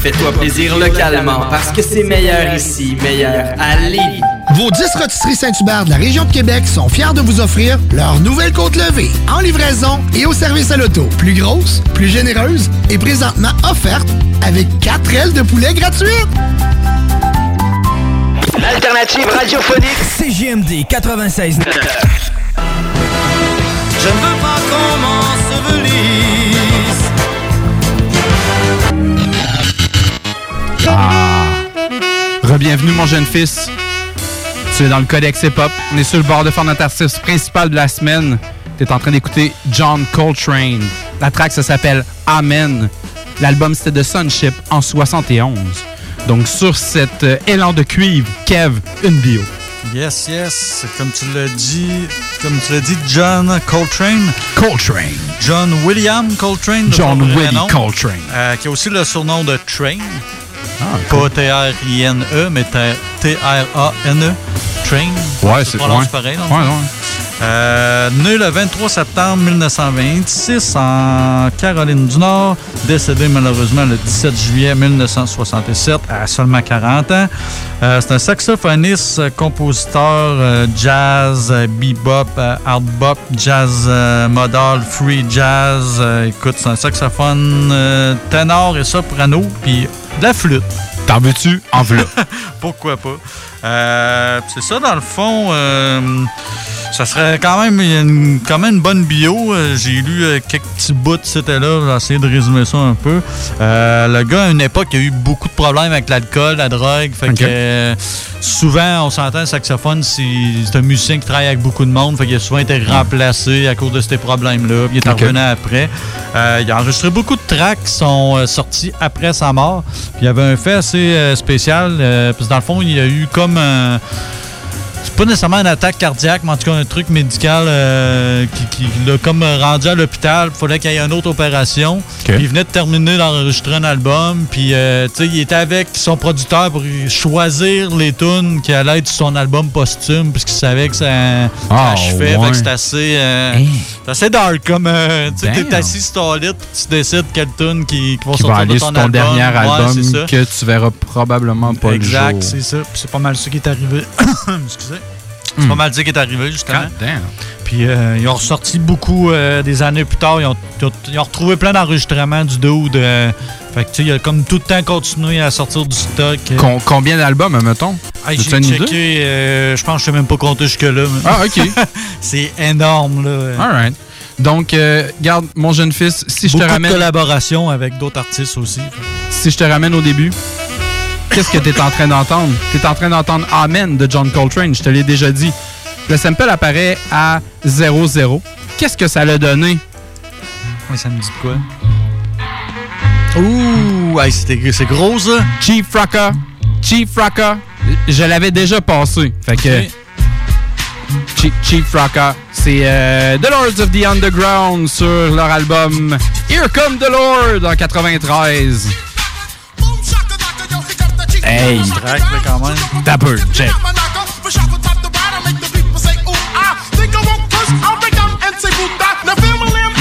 Fais-toi plaisir localement parce que c'est meilleur ici, meilleur à Lévis. Vos 10 rôtisseries Saint-Hubert de la région de Québec sont fiers de vous offrir leur nouvelle côte levée en livraison et au service à l'auto. Plus grosse, plus généreuse et présentement offerte avec 4 ailes de poulet gratuites. L'alternative radiophonique CJMD 96. Je ne veux pas qu'on Ah. Rebienvenue, mon jeune fils. Tu es dans le Codex Hip Hop. On est sur le bord de faire notre artiste principal de la semaine. Tu es en train d'écouter John Coltrane. La track, ça s'appelle Amen. L'album, c'était de Sunship en 71. Donc, sur cet euh, élan de cuivre, Kev, une bio. Yes, yes. Comme tu l'as dit, comme tu l'as dit, John Coltrane. Coltrane. John William Coltrane. John Willie nom. Coltrane. Euh, qui a aussi le surnom de Train. Pas T-R-I-N-E, mais T-R-A-N-E. Train. Ouais, c'est- pareil. Ouais, ouais. Euh, né le 23 septembre 1926 en Caroline du Nord, décédé malheureusement le 17 juillet 1967 à seulement 40 ans. Euh, c'est un saxophoniste, compositeur euh, jazz, euh, bebop, hard bop, jazz modal, free jazz. Écoute, c'est un saxophone ténor et soprano, puis de la flûte. T'en veux-tu? En v'là? Pourquoi pas? Euh, c'est ça, dans le fond, euh, ça serait quand même une, quand même une bonne bio. Euh, J'ai lu euh, quelques petits bouts, c'était là. J'ai essayé de résumer ça un peu. Euh, le gars, à une époque, il a eu beaucoup de problèmes avec l'alcool, la drogue. Fait que souvent, on s'entend, le saxophone, c'est un musicien qui travaille avec beaucoup de monde. Fait qu'il a souvent été remplacé à cause de ces problèmes-là. Puis il est Ok. revenu après. Euh, il a enregistré beaucoup de tracks qui sont sortis après sa mort. Puis il y avait un fait assez spécial. euh, parce que dans le fond, il y a eu comme un. C'est pas nécessairement une attaque cardiaque, mais en tout cas un truc médical euh, qui, qui l'a comme rendu à l'hôpital. Il fallait qu'il y ait une autre opération. Puis il venait de terminer d'enregistrer un album. Puis euh, tu sais, il était avec son producteur pour choisir les tunes qui allaient être sur son album posthume, puisqu'il savait que ça, ça Ah, achevait. ouais. C'est assez, euh, c'est assez dark. Comme euh, tu sais, t'es Damn. assis sur ton lit, puis tu décides quelle tune qui, qui va Qui sortir va aller de sur ton, ton album. dernier album que tu verras probablement pas Exact, le jour. c'est ça. C'est pas mal ça qui est arrivé. Excusez. C'est Hmm. pas mal ça qui est arrivé, justement. God damn. Puis euh, ils ont ressorti beaucoup euh, des années plus tard. Ils ont, ils retrouvé plein d'enregistrements du dude. euh, fait que tu sais, il a comme tout le temps continué à sortir du stock. Com- combien d'albums, mettons? J'ai checké, je pense que je sais même pas compter jusque-là. Ah, OK. c'est énorme, là. All right. Donc, euh, garde, mon jeune fils, si je te ramène... de collaborations avec d'autres artistes aussi. Si je te ramène au début, qu'est-ce que tu es en train d'entendre? Tu es en train d'entendre Amen de John Coltrane, je te l'ai déjà dit. Le sample apparaît à 0-0. Qu'est-ce que ça l'a donné? Oui, ça me dit de quoi? Ouh, hey, c'est gros, ça. Chief Fraka. Chief Fraka. Je l'avais déjà passé. Fait que... Chief, Chief c'est euh, The Lords of the Underground sur leur album Here Come the Lord en 93. Hey! Track, là, quand même. Dapper, check.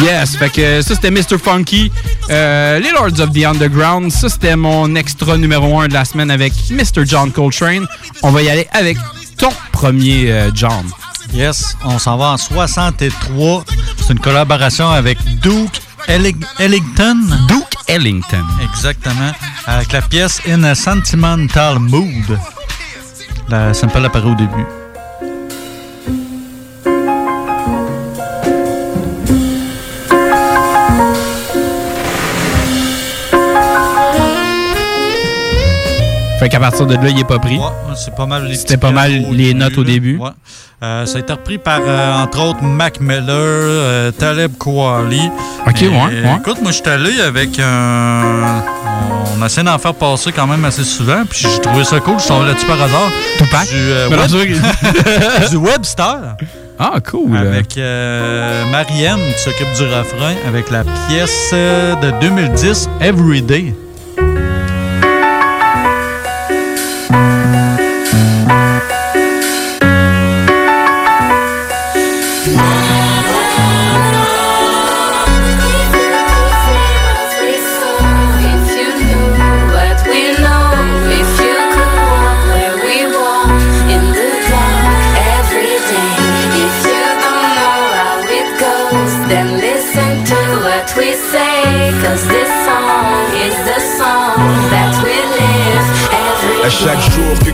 Yes, fait que ça c'était Mr. Funky. Euh, les Lords of the Underground, ça c'était mon extra numéro 1 de la semaine avec Mr. John Coltrane. On va y aller avec ton premier euh, John. Yes, on s'en va en 63. C'est une collaboration avec Duke Elling- Ellington. Duke Ellington. Exactement. Avec la pièce In a Sentimental Mood. La sample apparaît au début. Fait qu'à partir de là, il est pas pris. Ouais, c'est pas mal les C'était pas mal les notes au début. Ouais. Euh, ça a été repris par, euh, entre autres, Mac Miller, euh, Taleb Kouali. Ok, Et, ouais, ouais. Écoute, moi, je suis allé avec un. On essaie d'en faire passer quand même assez souvent, puis j'ai trouvé ça cool. Je suis tombé là-dessus par hasard. Tupac? Du, Web- du Webster. Ah, cool. Avec euh, Marianne qui s'occupe du refrain avec la pièce de 2010, Everyday.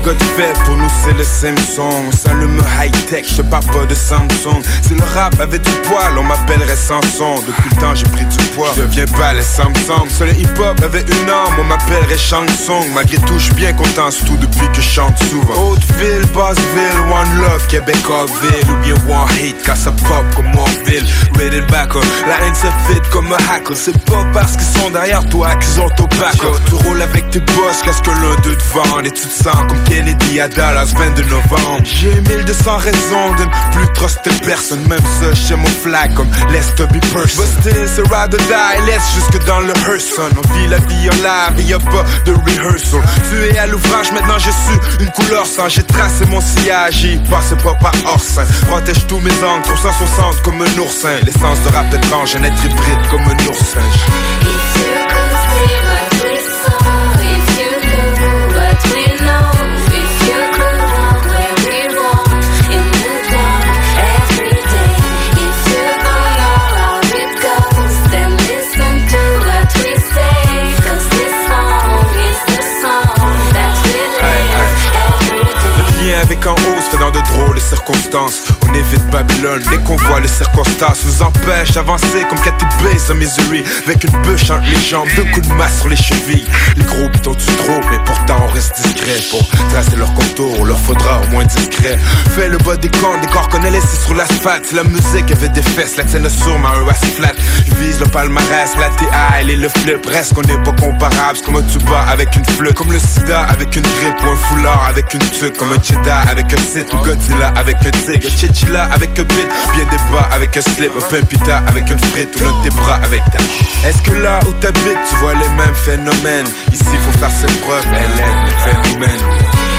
Pour nous c'est le Samsung. Ça le me high-tech, je pas de Samsung. Si le rap avait du poil, on m'appellerait Samson. Depuis le temps j'ai pris du poids, je deviens pas les Samsung. Si le hip-hop avait une âme, on m'appellerait Shansung Malgré tout, je suis bien content, surtout depuis que je chante souvent. Hauteville, Basseville, One Love, Québec, Ville. Ou bien One Hit, car ça pop comme Morville Red Backer, la haine se fit comme un hacker C'est pas parce qu'ils sont derrière toi qu'ils ont ton back Tu roules avec tes boss, qu'est-ce que l'un d'eux te vend? Et tu te sens comme Dallas, 22 novembre. J'ai 1200 raisons de ne plus truster personne Même ça, chez mon flag comme Let's to be person Busté, c'est ride or die, laisse jusque dans le Herson On vit la vie en live, y'a pas de rehearsal. Tu es à l'ouvrage, maintenant j'ai su une couleur sans. J'ai tracé mon sillage, j'y passe pas par orsin Protège tous mes angles, 360 comme un oursin. L'essence de rap étrange, un être hybride comme un oursin avec en haut se fait dans de drôles circonstances. On évite Babylone dès qu'on voit les circonstances nous empêchent d'avancer comme Cathy Bates en Missouri. Avec une bûche entre les jambes, deux coups de masse sur les chevilles. Les groupes t'ont du trop, mais pourtant on reste discret. Pour tracer leur contour, on leur faudra au moins discret. Fais le bas des corps, des corps qu'on a laissés sur l'asphalte. La musique avait des fesses, la tienne sur ma assez flat. Je vise le palmarès, la TI et le flip. Reste qu'on n'est pas comparable, c'est comme un tuba avec une flûte. Comme le sida avec une grippe ou un foulard avec une tuque. Comme un cheddar avec un site ou Godzilla avec un tigre. Chichilla avec un bit, bien des bas avec un slip. Un pimpita avec une frite ou l'un de tes bras avec ta. Est-ce que là où t'habites, tu vois les mêmes phénomènes? Ici, faut faire ses preuves, Hélène, phénomène.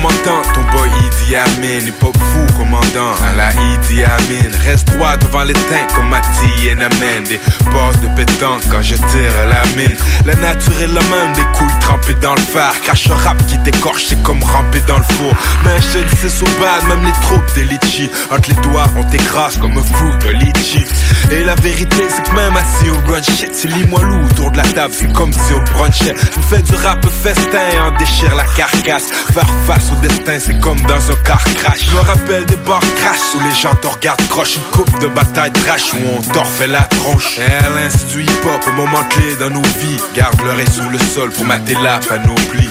M'entend, ton boy Idi Amin Hip hop à la Idi Amin Reste droit devant les teintes comme Mati et Namen Des passes de pétanque quand je tire la mine. La nature est la même, des couilles trempées dans le phare. Crache rap qui décorche, c'est comme ramper dans le four. Mais je c'est so même les troupes des litchis Entre les doigts, on t'écrase comme un fou de litchi. Et la vérité, c'est que même assis au brunch shit C'est moi loup autour de la table, c'est comme si on brunchait. Je fais du rap festin, on déchire la carcasse. Faire face au destin, c'est comme dans un car crash. Je me rappelle des crash où les gens te regardent croche. Une coupe de bataille trash où on t'en refait la tronche. C'est du hip-hop, au moment clé dans nos vies Garde l'oreille sous le sol pour mater la panoplie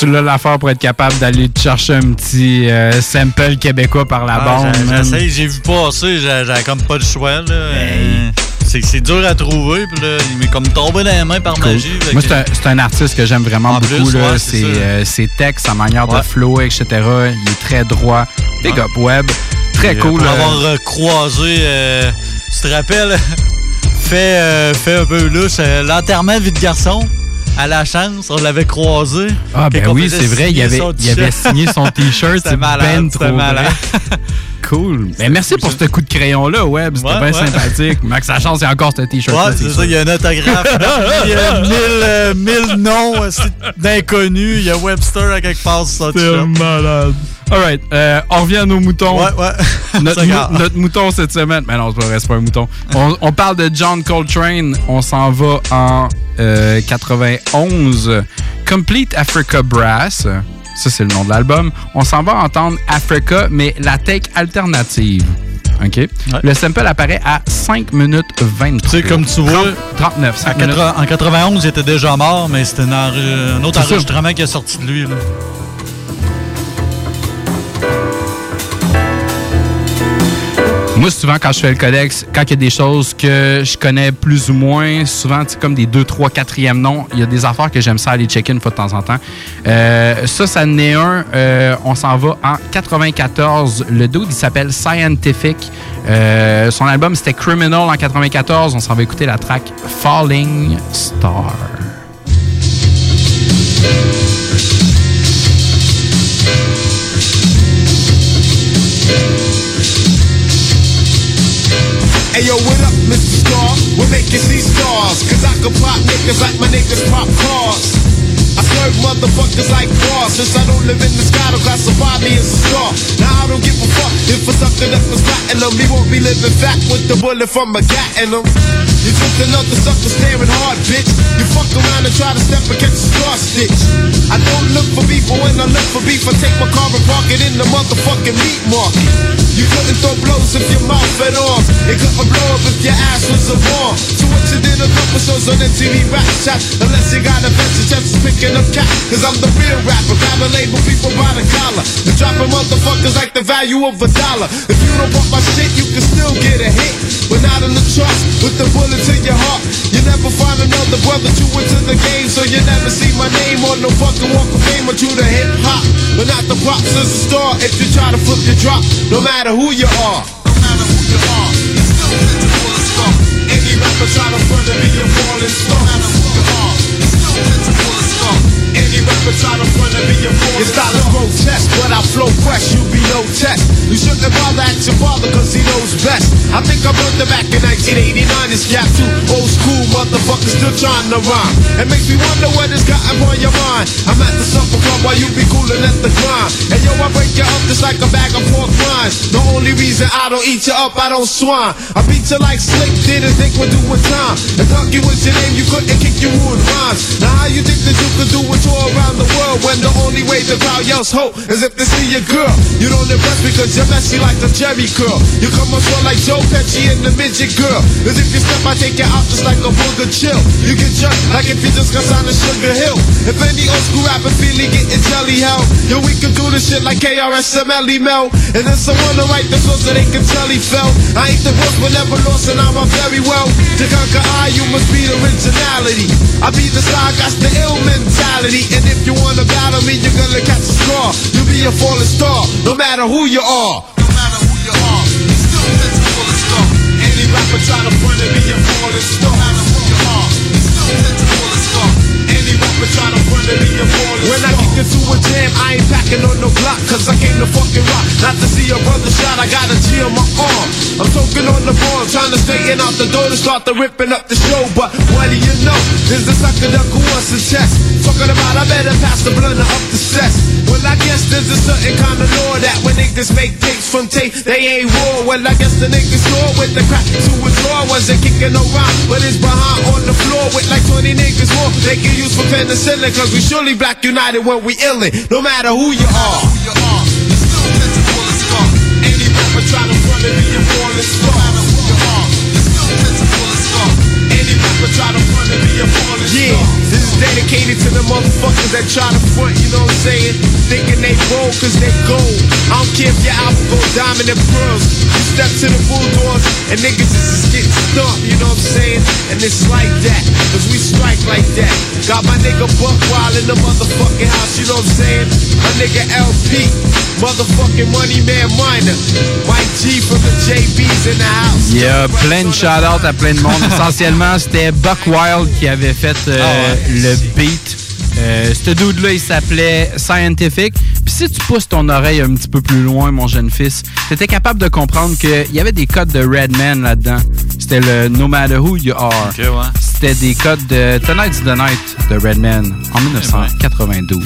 tu l'as l'affaire pour être capable d'aller te chercher un petit euh, sample québécois par la Ah, bande. j'ai- man. j'essaye, j'ai vu passer, j'ai comme pas le choix. Là. C'est dur à trouver, puis là, il m'est comme tombé dans les mains par Cool. magie. Moi, c'est un, artiste que j'aime vraiment En beaucoup. plus, là. ouais, c'est ses, euh, ses textes, sa manière de flow, etc. Il est très droit. Big up web. Très euh, cool. Pour avoir croisé, euh, tu te rappelles, fait, fait un peu louche, l'enterrement vie de garçon. À la chance, on l'avait croisé. Ah, ben oui, c'est vrai, il avait, il avait signé son t-shirt. C'est malade, ben malade. Cool. Ben, merci pour ce coup de crayon-là, Web. C'était Ouais, bien ouais. sympathique. Max, sa chance, il y a encore ce t-shirt. Ouais, c'est ça, il y a un autographe. il y a mille, euh, mille noms euh, d'inconnus. Il y a Webster à quelque part sur son C'est malade. Alright, euh, on revient à nos moutons. Ouais, ouais. Notre, mou- mouton cette semaine. Mais non, c'est pas un mouton. On, on parle de John Coltrane. On s'en va en euh, 91. Complete Africa Brass. Ça, c'est le nom de l'album. On s'en va entendre Africa, mais la take alternative. OK? Le sample apparaît à 5 minutes 23. Tu sais, comme tu vois, 39. 5 En, minutes. 80 en 91, il était déjà mort, mais c'était un, autre enregistrement qui est sorti de lui. là. Moi, souvent, quand je fais le codex, quand il y a des choses que je connais plus ou moins, souvent, c'est comme des 2, 3, 4e noms, il y a des affaires que j'aime ça aller checker une fois de temps en temps. Euh, ça, ça en est un. euh, on s'en va en 94. Le dude, il s'appelle Scientific. Euh, son album, c'était Criminal en 94. On s'en va écouter la track Falling Star. Hey yo, what up, Mr. Star? We're making these stars. Cause I can pop niggas like my niggas pop cars. I serve motherfuckers like bars. Since I don't live in the sky, don't classify me as a star. Now I don't give a fuck if a sucker that was platinum. He won't be living fat with the bullet from a gat in him. You just another sucker staring hard, bitch. You fuck around and try to step and catch a star stitch. I don't look for beef, but when I look for beef, I take my car and park it in the motherfucking meat market. You throw blows if your mouth fed off. It couldn't blow up if your ass was a bomb. So what you did a couple shows on MTV Rap Chat. Unless you got a fancy chance of picking up cat. Cause I'm the real rapper. Grab a label people by the collar. And dropping motherfuckers like the value of a dollar. If you don't want my shit, you can still get a hit. But not in the charts with the bullet to your heart. You never find another brother to into the game. So you never see my name on no fucking walk of fame or to the hip hop. But not the props as a star if you try to flip your drop. No matter who you are. No matter who you are. Still a star. Any try to. No matter who you are. Still a. Any rapper try to front of me a falling Your style is grotesque, but I flow fresh, you be no test. You shouldn't bother at your father cause he knows best. I think I brought the back in 1989, this gap too old school motherfuckers still trying to rhyme. It makes me wonder what has got upon your mind. I'm at the supper club while you be coolin' at the grind. And yo, I break you up just like a bag of pork rinds. The only reason I don't eat you up, I don't swine. I beat you like slick, didn't think we're doing time. And Donkey was your name, you couldn't kick you wood rhymes. Now how you think that you could do a tour around the world when the only way to crowd yells hope is if they see your girl? You don't impress because you're messy like the Jerry curl. You come on like Joe Pesci and the midget girl. As if you step, I take you out just like a booger chill. You get jerked like if you just got signed to Sugar Hill. If any old school rapper he getting jelly hell, yo, we can do this shit like KRSMLE Mel. And then someone to write the flow so they can tell he fell. I ain't the boss, but never lost, and I'm a very well. To conquer I, you must be the originality. I be the star, got the ill mentality. And if you wanna battle me, you're gonna catch a scar. You'll be a falling star, no matter who you are. No matter who you are, you still get to pull star. Any rapper try to front of me, you're falling star. No matter who you are, you still get to pull star. Any rapper try to of me, you're falling When I get into a jam, I ain't packing on no block, cause I came to fucking rock. Not to see a brother shot, I got a G on my arm. I'm talking on the ball, trying to straighten out the door to start the ripping up the show. But what do you know? There's a sucker that who wants to test. Talking about, I better pass the blunder up the cess. Well, I guess there's a certain kind of law that when niggas make tapes from tape, they ain't raw. Well, I guess the niggas saw with the crack to his law wasn't kicking no rhyme, but it's behind on the floor with like 20 niggas more. They can use for penicillin, cause we surely black united when we illin', no matter who you are. Who you are. Still Any rapper try to front of me, you're falling star. Try to front of me, you're falling yeah, this is dedicated to the motherfuckers that try to front, you know what I'm saying? Thinking they bold cause they gold. I don't care if your album go diamond and pearls. You step to the bulldogs and niggas is just getting stumped, you know what I'm saying? And it's like that, cause we strike like that. Got my nigga Buck Wild in the motherfucking house, you know what I'm saying? My nigga LP, motherfucking Money Man Minor. Mike G from the JB's in the house. Il y a plein de shout-outs à plein de monde. Essentiellement, c'était Buck Wild qui avait fait euh, Ah le beat. Euh, ce dude-là, il s'appelait Scientific. Puis si tu pousses ton oreille un petit peu plus loin, mon jeune fils, tu étais capable de comprendre qu'il y avait des codes de Redman là-dedans. C'était le No Matter Who You Are. C'était des codes de Tonight's the Night de Redman en 1992.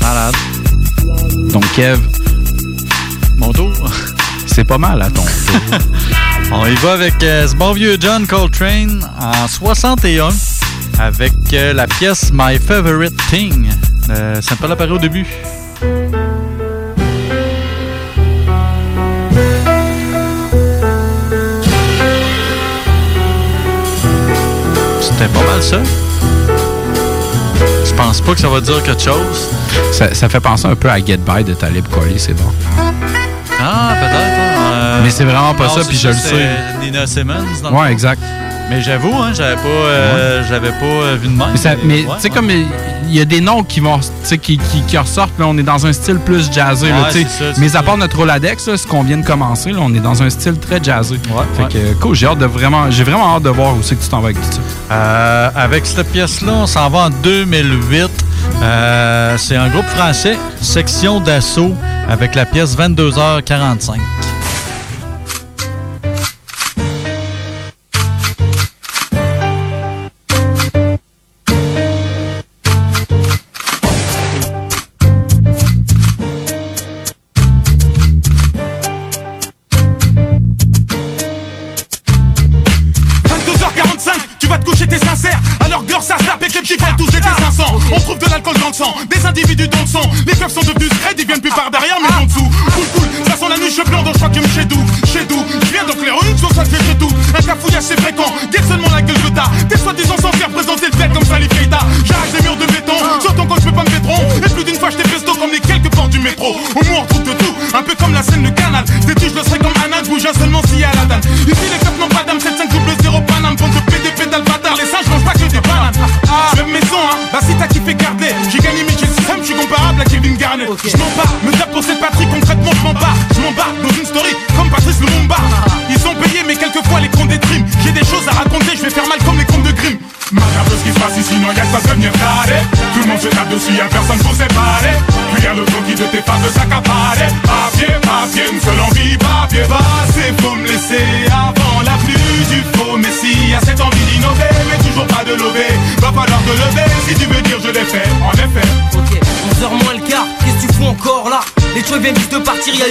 Malade. Donc, Kev. Mon tour. C'est pas mal à ton tour. On y va avec euh, ce bon vieux John Coltrane en 61 avec euh, la pièce My Favorite Thing Euh, ça me pas apparu au début. C'était pas mal ça. Je pense pas que ça va dire quelque chose. Ça, ça fait penser un peu à Get By de Talib Kweli, c'est bon. Ah, peut-être. Euh, Mais c'est vraiment pas non, ça, puis je le c'est sais. Nina Simmons. Dans Ouais, exact. Mais j'avoue, hein, j'avais pas, euh, j'avais pas euh, vu de même. Mais, tu sais, ouais. comme il y a des noms qui vont, qui, qui, qui ressortent, on est dans un style plus jazzé. là, ça, mais à part notre Roladex, là, ce qu'on vient de commencer, là, on est dans un style très jazzé. fait que, cool, j'ai hâte de vraiment, j'ai vraiment hâte de voir où c'est que tu t'en vas avec tout ça. Euh, avec cette pièce-là, on s'en va en 2008. Euh, c'est un groupe français, Section d'assaut, avec la pièce 22h45.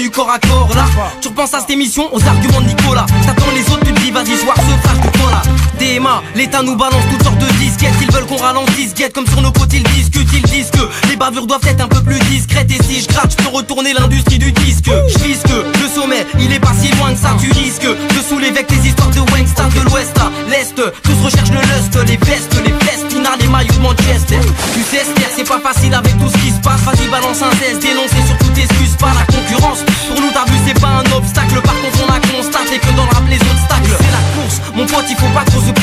Corps à corps là. Tu repenses à cette émission, aux arguments de Nicolas. T'attends les autres, tu te dis vas-y soir ce flash de là. DMA, l'État nous balance toutes sortes de disquettes. Ils veulent qu'on ralentisse, guette comme sur nos côtés ils discutent Ils disent que. Les bavures doivent être un peu plus discrètes. Et si je gratte, je peux retourner l'industrie du disque. Je vise que le sommet, il est pas si loin que ça. Tu risques de soulever avec tes histoires de Wangsta De l'ouest à l'est, tous recherchent le lust Les vestes, les festina, les maillots de Manchester. Tu sais c'est pas facile avec tout ce qui se passe. Vas-y balance un test,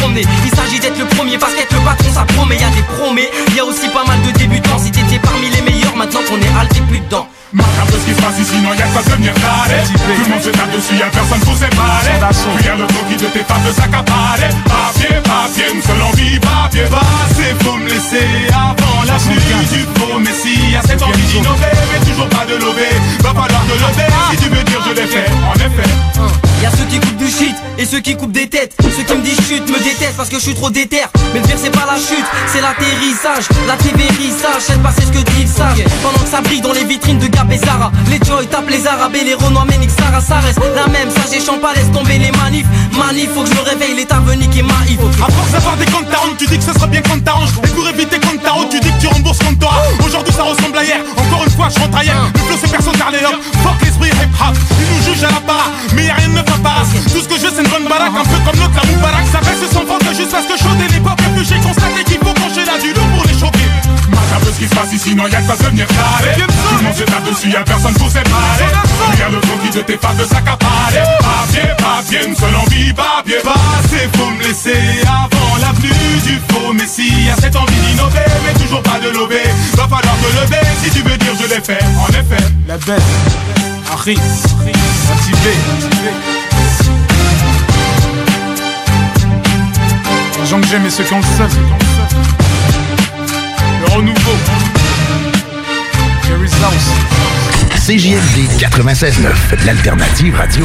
promener Il s'agit d'être le premier parce qu'être le patron ça promet. Y'a des promets, y a aussi pas mal de débutants. Si t'étais parmi les meilleurs maintenant qu'on est halté plus dedans. Macabre ce qui se passe ici, non y'a pas devenir taré Tout le monde se tape dessus, y'a personne pour séparer Puis y'a le temps qui de tes femmes de s'accaparer Papier, papier, une seule envie, papier. Passé, faut me laisser avant la pluie du faux Messie Y'a cette envie d'innover, mais toujours pas de lever. Va falloir te lever, si tu veux dire je l'ai fait, en effet. Y'a ceux qui coupent et ceux qui coupent des têtes Ceux qui me disent chute me détestent parce que je suis trop déter. Mais le pire c'est pas la chute, c'est l'atterrissage. L'atterrissage, pas c'est ce que dit sage. Pendant que ça brille dans les vitrines de Gap et Zara Les Joy tapent les Arabes et les Renois Ménix Sarah. Ça reste la même, ça j'échampe pas, laisse tomber les manifs. Manif, faut que je réveille, l'état venique et maïf À force d'avoir des comptes à tu dis que ce serait bien qu'on t'arrange Et pour éviter qu'on t'arrange, tu dis que tu rembourses comme toi Aujourd'hui ça ressemble à hier, encore une fois je rentre hier. Le flow c'est perso car les hop, fuck l'esprit hip hop Ils nous jugent à la para, ce que je c'est une bonne baraque, un peu comme l'autre la Moubarak Ça reste sans vente juste parce que chaud dès l'époque Et puis j'ai constaté qu'il faut pencher là du lourd pour les choquer Macabre ce qui se passe ici, non y'a que pas devenir taré Tout le monde se tape dessus, y'a personne pour séparer Regarde le temps qui de tes femmes de s'accaparer Papier, papier, une seule envie, papier Passé, faut me laisser avant l'avenue du faux Messie. Y'a cette envie d'innover, mais toujours pas de lever Va falloir te lever, si tu veux dire je l'ai fait, en effet La belle, Harry, motivé, motivé Les gens que j'aime et ceux qui ont le seul. Le renouveau. Jerry's House. CJMD 96.9, l'alternative radio.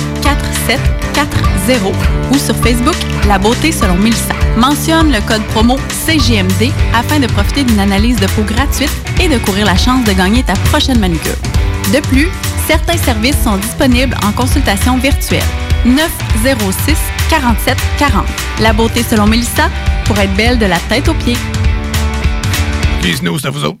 4740 ou sur Facebook La beauté selon Melissa. Mentionne le code promo CGMD afin de profiter d'une analyse de peau gratuite et de courir la chance de gagner ta prochaine manucure. De plus, certains services sont disponibles en consultation virtuelle. 906 47 40. La beauté selon Melissa pour être belle de la tête aux pieds. Dis-nous, c'est à vous autres.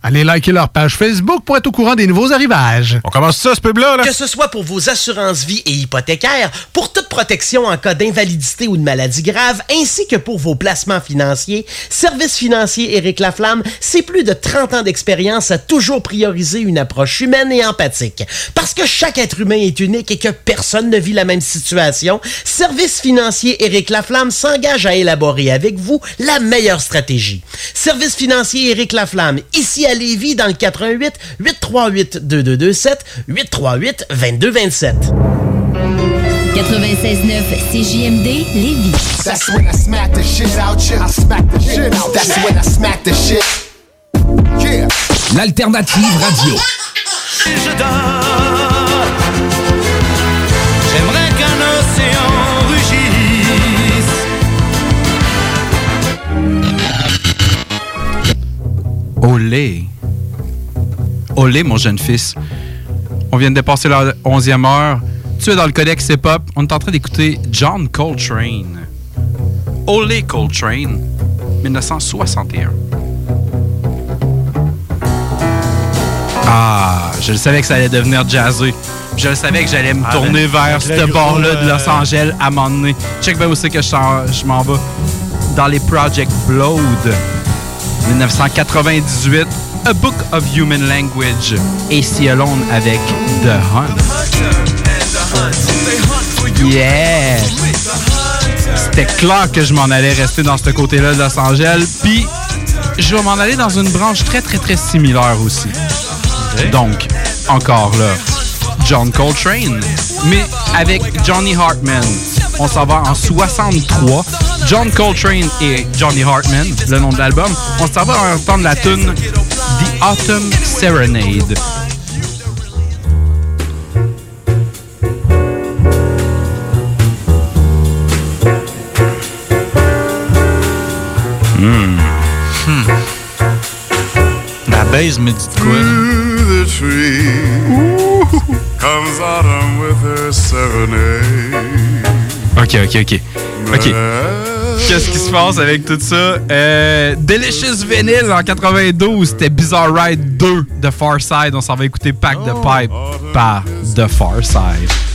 Allez liker leur page Facebook pour être au courant des nouveaux arrivages. On commence ça, ce pub-là, Que ce soit pour vos assurances vie et hypothécaires, pour toute protection en cas d'invalidité ou de maladie grave, ainsi que pour vos placements financiers, Service financier Éric Laflamme, c'est plus de 30 ans d'expérience à toujours prioriser une approche humaine et empathique. Parce que chaque être humain est unique et que personne ne vit la même situation, Service financier Éric Laflamme s'engage à élaborer avec vous la meilleure stratégie. Service financier Éric Laflamme, ici à Lévis dans le 88 838 2227 838 2227. 96.9 CJMD Lévis. That's when I smack the shit out you. I smack the shit out That's when I smack the shit. Yeah. L'alternative radio. Je dors. J'aimerais qu'un océan Olé. Olé, mon jeune fils. On vient de dépasser la 11e heure. Tu es dans le codex hip-hop. On est en train d'écouter John Coltrane. Olé Coltrane, 1961. Ah, je le savais que ça allait devenir jazzé. Je le savais que j'allais me Ah, tourner vers ce bord-là de euh, Los Angeles à un moment donné. Check bien aussi que je je m'en vais. Dans les Project Blood. 1998, A Book of Human Language. AC Alone avec The Hunt. Yeah! C'était clair que je m'en allais rester dans ce côté-là de Los Angeles. Puis, je vais m'en aller dans une branche très, très, très similaire aussi. Donc, encore là, John Coltrane, mais avec Johnny Hartman. On s'en va en 63. John Coltrane et Johnny Hartman, le nom de l'album. On s'en va entendre la tune The Autumn Serenade. Hmm. La base me dit quoi, là? Through the tree comes autumn with her serenade. Ok, ok, ok. Ok. Qu'est-ce qui se passe avec tout ça? Euh, Delicious Vinyl en 92, c'était Bizarre Ride 2 de Far Side. On s'en va écouter Pack the Pipe par The Far Side.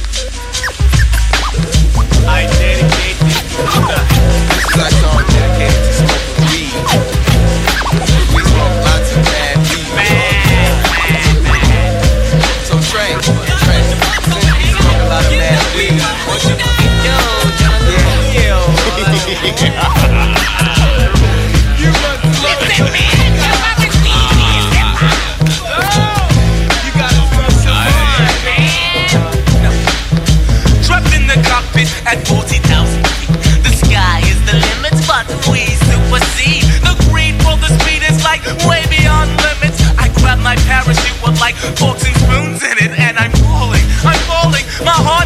way beyond limits. I grab my parachute with like forks and spoons in it, and I'm falling. I'm falling. My heart.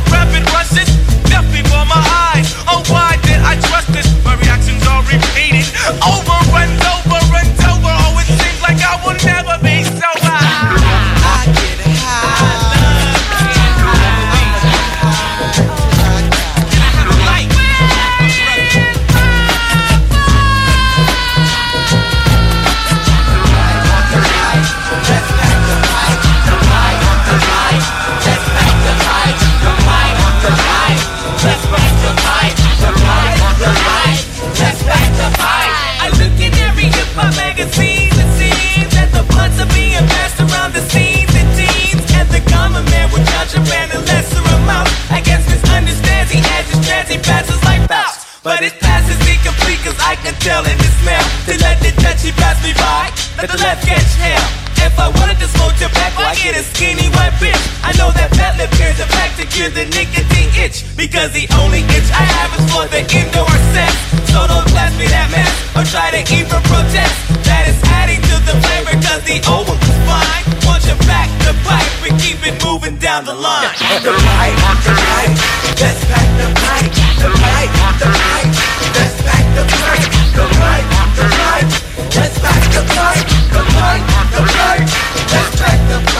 Let the left catch hell. If I wanted to smoke tobacco, I get a skinny white bitch. I know that fat lip here's a pack to cure the nicotine itch. Because the only itch I have is for the indoor sex. So don't blast me that mess or try to even protest. That is adding to the flavor cause the old one was fine. You back the pipe and keep it moving down the line. The pipe, the pipe, let's pack the pipe. The pipe, the pipe, let's pack the pipe. The pipe,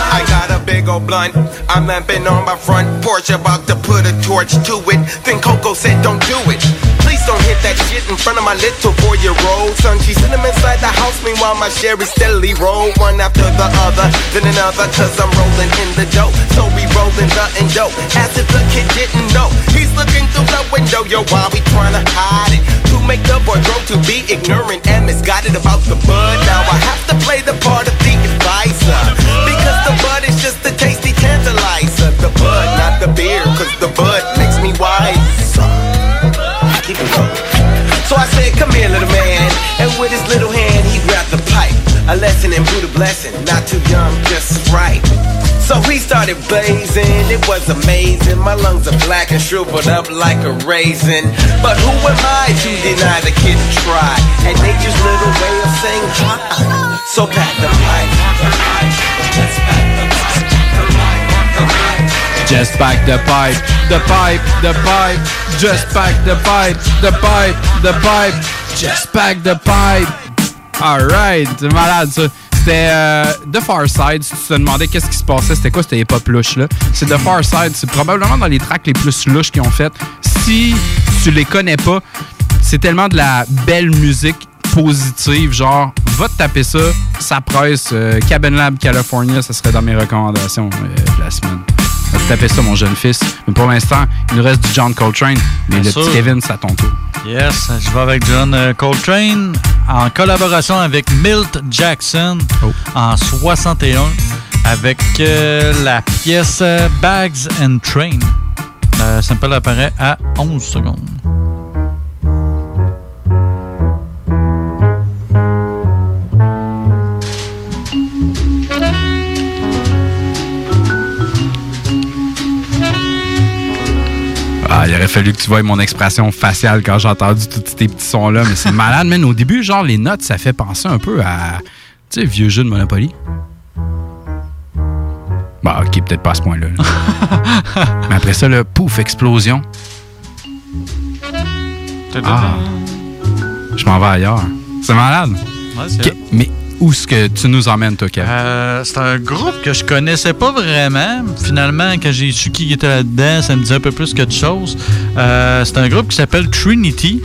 I got a big old blunt. I'm lamping on my front porch, about to put a torch to it. Then Coco said, Don't do it. That shit in front of my little four-year-old son. She's sitting inside the house, meanwhile my Sherry steadily roll one after the other, then another, cause I'm rolling in the dough. So we rolling the endo, as if the kid didn't know. He's looking through the window, yo, while we trying to hide it. To make the boy grow to be ignorant and misguided about the bud. Now I have to play the part of the A lesson in Buddha blessing, not too young, just right. So he started blazing, it was amazing. My lungs are black and shriveled up like a raisin. But who am I to deny the kid to try? And nature's little way of saying hi. So pack the pipe. The pipe. Just pack the pipe, the pipe, the pipe. Just pack the pipe, the pipe, the pipe. Just pack the pipe. Alright, malade ça. C'était euh, The Far Side. Si tu te demandais qu'est-ce qui se passait, c'était quoi cette hip-hop louche-là? C'est The Far Side. C'est probablement dans les tracks les plus louches qu'ils ont fait. Si tu les connais pas, c'est tellement de la belle musique positive. Genre, va te taper ça. Ça presse. euh, Cabin Lab California, ça serait dans mes recommandations euh, de la semaine. Taper ça, mon jeune fils. Mais pour l'instant, il nous reste du John Coltrane. Mais Bien le sûr. petit Kevin, c'est à ton tour. Yes, je vais avec John euh, Coltrane en collaboration avec Milt Jackson en 61 avec euh, la pièce euh, Bags and Train. Le sample apparaît à 11 secondes. Ah, il aurait fallu que tu voies mon expression faciale quand j'ai entendu tous ces petits sons-là. Mais c'est malade, man. Au début, genre, les notes, ça fait penser un peu à, tu sais, vieux jeu de Monopoly. Bah, ok, peut-être pas à ce point-là. là. mais après ça, le pouf, explosion. Ah, je m'en vais ailleurs. C'est malade. Ouais, c'est mais où est-ce que tu nous emmènes, toi, Kev? Euh, c'est un groupe que je connaissais pas vraiment. Finalement, quand j'ai su qui était là-dedans, ça me disait un peu plus que de choses. Euh, c'est un groupe qui s'appelle Trinity.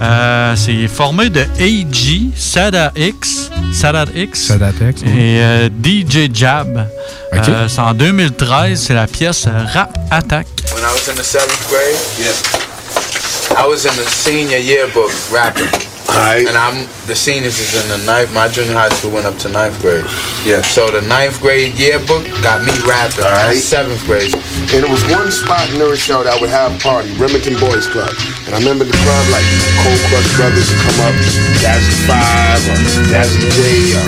Euh, c'est formé de AG, Sada X, Sadat X, X, et euh, DJ Jab. Ok. Euh, c'est en 2013. C'est la pièce Rap Attack. When I was in the seventh grade, yeah, I was in the senior yearbook rapping. Alright. And I'm the seniors is in the ninth. My junior high school went up to ninth grade. Yeah. So the ninth grade yearbook got me rapping. Alright. Seventh grade. And it was one spot in Show that would have a party, Remington Boys Club. And I remember the club, like Cold Crush Brothers would come up, Jazzy Five, or Jazzy J, or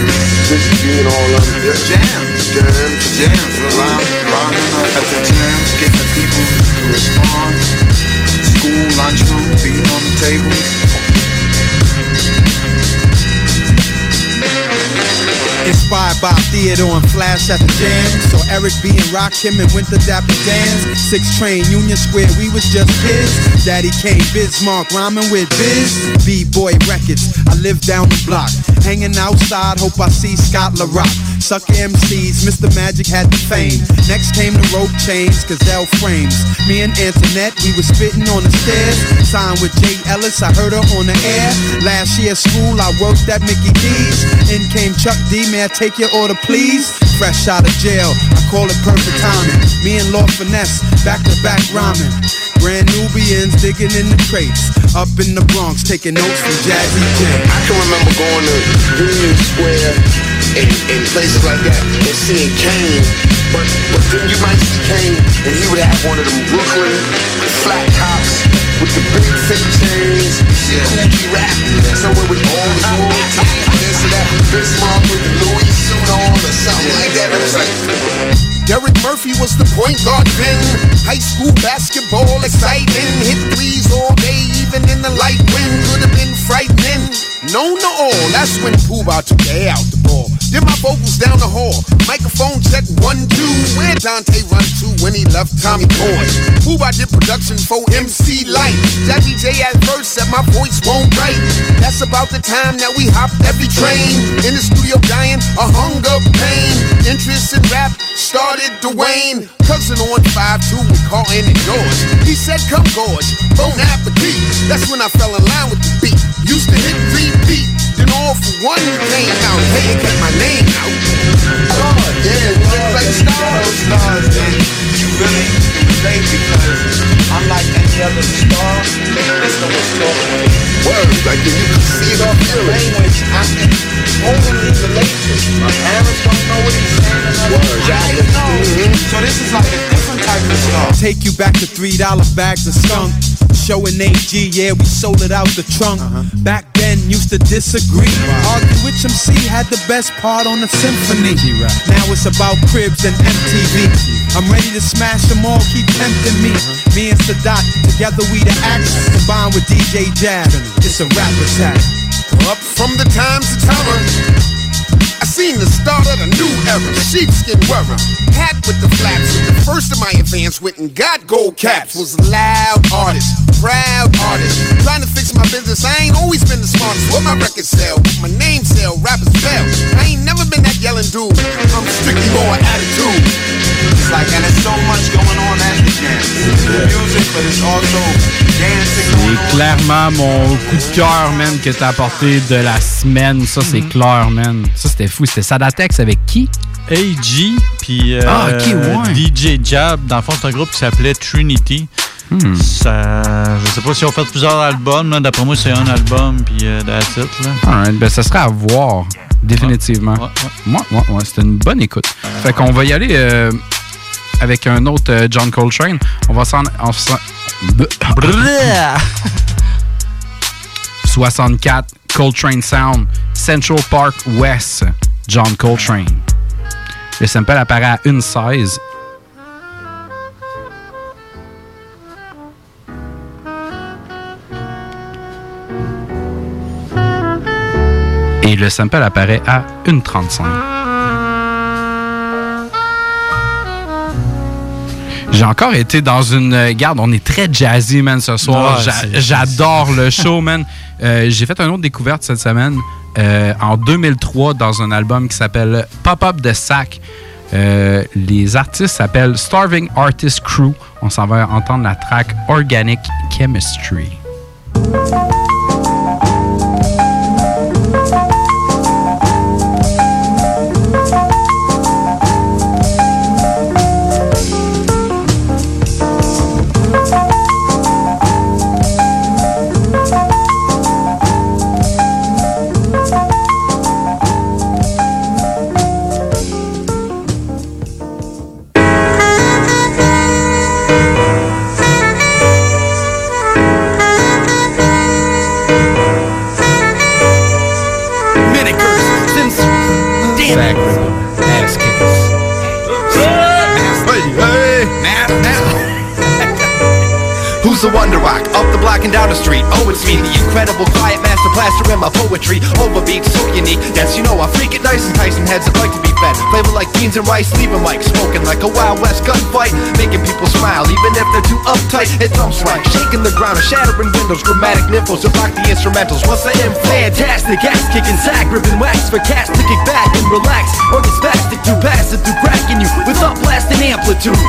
Jizzy G, and all of them. Yeah. Jams. Jams. Jams. Around, around at the jams, getting the people to respond. School, lunchroom, being on the table. Inspired by Theodore and Flash at the jam. So Eric B and Rock him and went to Dapper Dance. Six train Union Square, we was just kids. Daddy came Bismarck rhyming with Biz. B-Boy Records, I live down the block. Hanging outside, hope I see Scott LaRock. Sucker MCs, Mr. Magic had the fame. Next came the rope chains, Gazelle frames. Me and Antoinette, we was spitting on the stairs. Signed with Jay Ellis, I heard her on the air. Last year school, I worked at Mickey D's. In came Chuck D, may I take your order, please? Fresh out of jail, I call it perfect timing. Me and Lord Finesse, back to back rhyming. Brand Nubians digging in the crates. Up in the Bronx, taking notes from Jazzy J. I can remember going to Union Square and, and places like that and seeing Kane. But, but then you might see Kane and he would have one of them Brooklyn flat tops with the big fake chains, Coochie rap, somewhere with all the royalty. Uh-huh. of that Bismarck with the Louis suit on or something like that. It was like, Derek Murphy was the point guard then. High school basketball exciting. Hit threes all day, even in the light wind. Could have been frightening. Known to all, that's when Pooh took the air out the ball. Did my vocals down the hall. Microphone check one, two. Where Dante run to when he left Tommy Boy? Who I did production for MC Light. Jackie J at first said my voice won't write. That's about the time that we hopped every train. In the studio dying, a hunger pain. Interest in rap started to wane. Cousin on 5-2 with Carlton and George. He said, come gorge, bon appetit. That's when I fell in line with the beat. Used to hit repeat. All for one came out. Kept my name out. God, yeah, like stars. stars, then you really relate because unlike any other star, there's no. Word, like you can see it off your language. I can only relate to. My parents don't know what he's saying. Word, I know. Mm-hmm. So this is like a different type of star. Take you back to three dollar bags of skunk. Showing AG, yeah, we sold it out the trunk. Back then, used to disagree. Argue which MC had the best part on the symphony. Now it's about cribs and MTV. I'm ready to smash them all, keep tempting me. Uh-huh. Me and Sadat, together we the axe. Combined with DJ Jab, it's a rap attack. Up from the times of terror. Seen the start of the new era. Sheepskin wearer. Hat with the flaps. The first of my advance went and got gold caps. Was a loud artist. Proud artist. Trying to fix my business. I ain't always been the smartest. What my record sell? My name sell? Rappers fail. I ain't never been that yelling dude. I'm strictly more attitude. It's like, and there's so much going on at the jam. The music, but it's also dancing going C'est clairement mon coup de cœur, man, que t'as apporté de la semaine. Ça, c'est clair, man. Ça, c'était fou. C'était Sadatex avec qui? AG, puis euh, Ah, ouais. DJ Jab. Dans le fond, c'est un groupe qui s'appelait Trinity. Hmm. Ça, je sais pas si on fait plusieurs albums. là. D'après moi, c'est un album, puis euh, that's it. Là. Alright, ben, ça serait à voir, définitivement. Ouais, ouais, ouais, c'était une bonne écoute. Fait qu'on va y aller euh, avec un autre euh, John Coltrane. On va s'en. 64 Coltrane Sound, Central Park West, John Coltrane. Le sample apparaît à une 16 et le sample apparaît à 1,35. J'ai encore été dans une euh, garde. On est très jazzy, man, ce soir. Ouais, c'est- J'adore le show, man. Euh, J'ai fait une autre découverte cette semaine. euh, en 2003, dans un album qui s'appelle Pop-Up de Sac. Euh, les artistes s'appellent Starving Artist Crew. On s'en va entendre la track Organic Chemistry. The wonder rock? Up the block and down the street. Oh, it's me, the incredible quiet master blaster in my poetry. Overbeat, so unique. Yes, you know I freak it nice and Tyson heads that like to be fed. Flavor like beans and rice, leave 'em like smoking like a Wild West gunfight. Making people smile, even if they're too uptight. It thumps right, shaking the ground and shattering windows. Grammatic nipples that rock the instrumentals. Once I am fantastic, ass kicking, sack, ripping wax for cats to kick back and relax. Or get spastic through passive through cracking you with up blasting amplitude.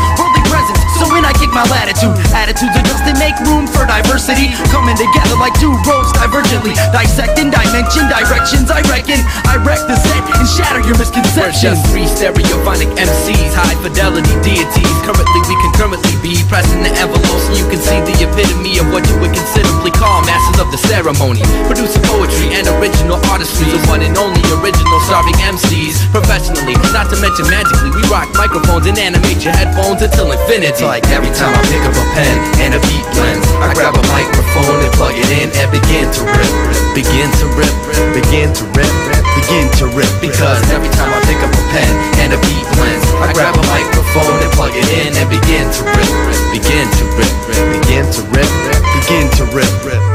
Presence, so when I kick my latitude, attitudes adjust and make room for diversity. Coming together like two roads divergently, dissecting dimension directions. I reckon I wreck the set and shatter your misconceptions. We're Just three stereophonic MCs, high fidelity deities. Currently, we can currently be pressing the envelope so you can see the epitome of what you would considerably call masters of the ceremony. Producing poetry and original artistry, the one and only original starving MCs. Professionally, not to mention magically, we rock microphones and animate your headphones until infinity. Like every time I pick up a pen and a beat blends, I grab a microphone and plug it in and begin to rip, begin to rip, begin to rip, begin to rip. Because every time I pick up a pen and a beat blends, I grab a microphone and plug it in and begin to rip, rip, begin to rip, begin to rip, rip, begin to rip.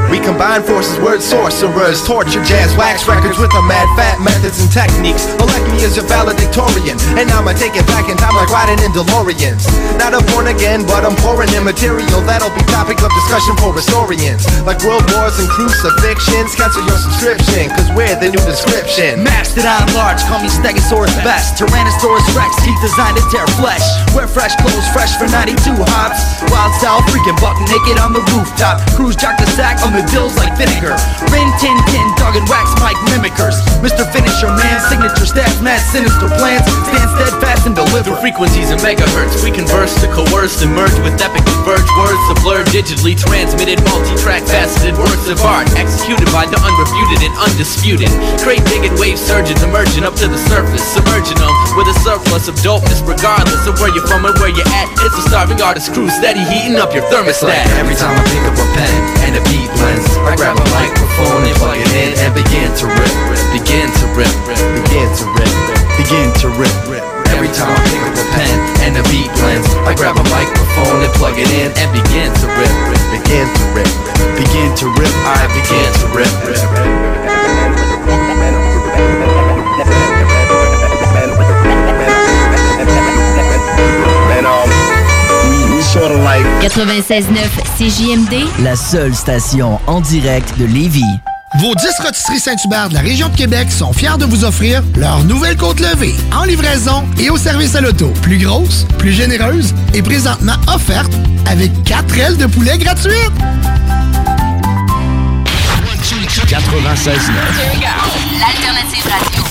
We combine forces, word sorcerers, torture jazz, wax records with a mad fat methods and techniques. Elect me as your valedictorian, and I'ma take it back in time like riding in DeLoreans. Not a born again, but I'm pouring in material that'll be topic of discussion for historians. Like world wars and crucifixions, cancel your subscription, cause we're the new description. Mastered out large, call me Stegosaurus best. Tyrannosaurus Rex, teeth designed to tear flesh. Wear fresh clothes, fresh for 92 hops. Wild style, freaking buck naked on the rooftop. Cruise jock the sack on the dills like vinegar. Rin tin tin, dog and wax mic mimickers. Mr. Finisher man, signature staff, mad sinister plans. Stand steadfast and deliver. Through frequencies and megahertz, we converse to coerce and merge with epic converge words to blur digitally transmitted multi-track faceted works of art executed by the unrefuted and undisputed. Great bigot wave surgeons emerging up to the surface, submerging them with a surplus of dopeness, regardless of where you're from and where you're at. It's a starving artist crew steady heating up your It's thermostat. like every time I pick up a pen and a beat blends, I grab a microphone and plug it in and begin to rip, begin to rip, begin to rip, begin to rip. Every time I pick up a pen and a beat blends, I grab a microphone and plug it in and begin to rip, begin to rip, begin to rip, I begin to rip, 96.9 CJMD, La seule station en direct de Lévis. Vos 10 rôtisseries Saint-Hubert de la région de Québec sont fiers de vous offrir leur nouvelle côte levée en livraison et au service à l'auto. Plus grosse, plus généreuse et présentement offerte avec 4 ailes de poulet gratuites. 96.9. l'alternative radio.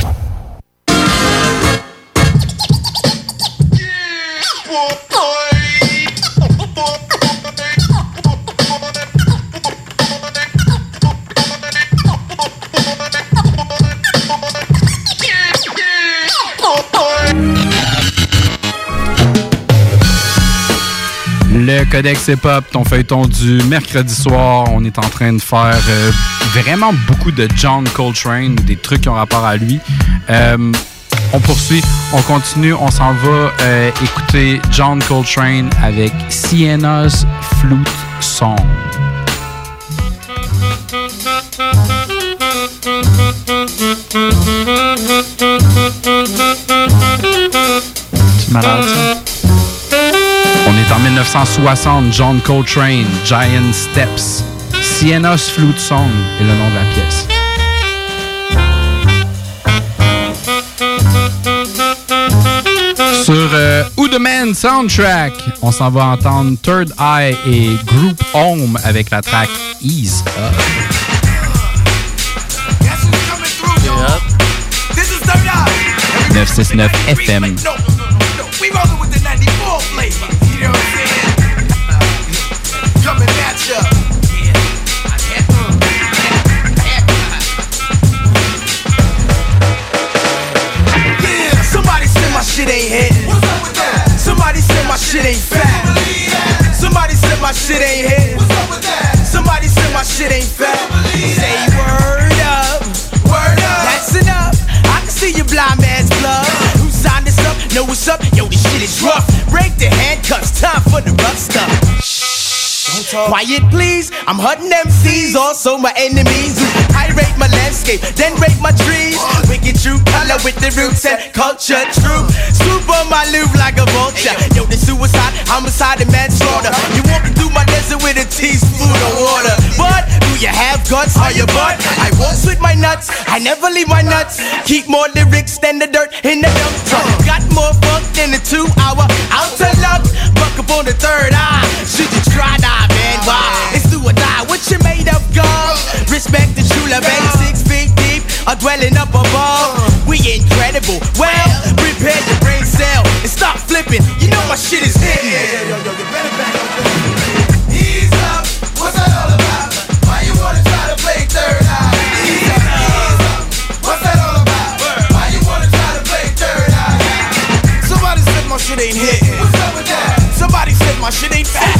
Codex Hip-Hop, ton feuilleton du mercredi soir. On est en train de faire euh, vraiment beaucoup de John Coltrane, des trucs qui ont rapport à lui. Euh, on poursuit, on continue, on s'en va euh, écouter John Coltrane avec Sienna's Flute Song. C'est malade ça? On est en 1960, John Coltrane, Giant Steps. Sienna's Flute Song est le nom de la pièce. Sur euh, Who the Man Soundtrack, on s'en va entendre Third Eye et Group Home avec la track Ease Up. This is Third Eye. 969 FM. Shit ain't hitting. Somebody say my shit ain't fat. Say word up. Word up. That's enough. I can see your blind man's blood. Who signed this up? Know what's up? Yo, this shit is rough. Break the handcuffs. Time for the rough stuff. Quiet, please. I'm hunting MCs, also my enemies who irate my landscape, then rape my trees. Wicked true color with the roots and culture true. On my loop like a vulture. Yo, the suicide, homicide, and manslaughter. You walking through my desert with a teaspoon of water. But do you have guts? Are you butt? I waltz with my nuts. I never leave my nuts. Keep more lyrics than the dirt in the dump truck. Got more funk than a two-hour outer Up on the third eye. Should you try die, man? Why? It's do or die. What you made of, God? Respect the true love, ain't six feet deep. Or dwelling up above. We incredible. Well, prepare your brain cell and stop flipping. You know my shit is hitting. my shit ain't fat.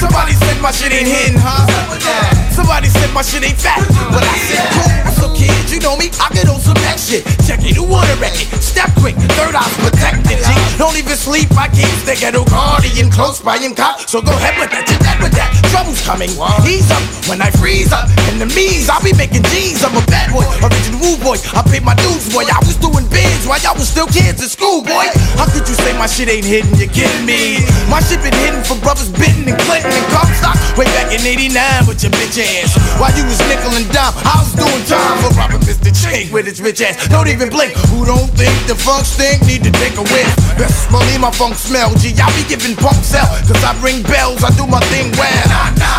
Somebody said my shit ain't hitting, huh? Somebody said my shit ain't fat. But I said, cool, so kids, you know me, I could on some that shit. Check it, who wanna wreck it? Step quick, third eye don't even sleep, I keep the ghetto guardian close by him cop. So go ahead with that, you dead with that. Trouble's coming, he's up when I freeze up. Enemies, I'll be making G's. I'm a bad boy, original rude boy. I paid my dues, boy. I was doing bids while y'all was still kids in school, boy. How could you say my shit ain't hidden? You're kidding me. My shit been hidden from brothers Bitten and Clinton and Comstock way back in 89 with your bitch ass. While you was nickel and dime, I was doing time for robbing Mr. Chink with his rich ass. Don't even blink. Who don't think the funk stink need to take a whiff? Believe my funk smell. G, I be giving punks hell. Cause I ring bells, I do my thing well.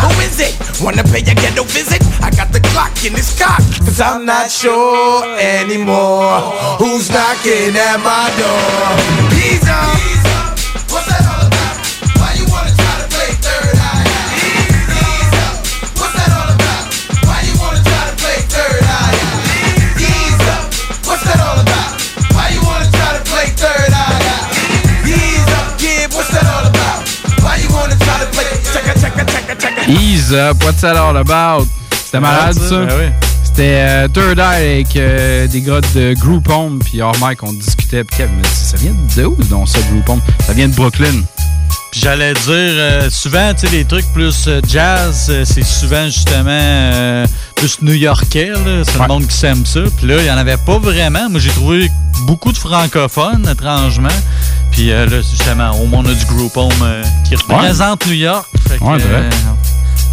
Who is it? Wanna pay a ghetto visit? I got the clock in this cock. Cause I'm not sure anymore who's knocking at my door. He's up. What's that Ease up, what's that all about? C'était malade, Ouais, ça, ça? ben oui. C'était euh, Third Eye avec euh, des gars de Group Home, puis hors mic, on discutait. Puis Kev me dit, ça vient de où, donc, ça, Group Home? Ça vient de Brooklyn. Puis j'allais dire, euh, souvent, tu sais, les trucs plus euh, jazz, euh, c'est souvent justement euh, plus new-yorkais, là. C'est le monde qui s'aime ça. Puis là, il n'y en avait pas vraiment. Moi, j'ai trouvé beaucoup de francophones, étrangement. Puis euh, là, c'est justement, au moins, on a du group home euh, qui représente New York. Fait que, Ouais, vrai.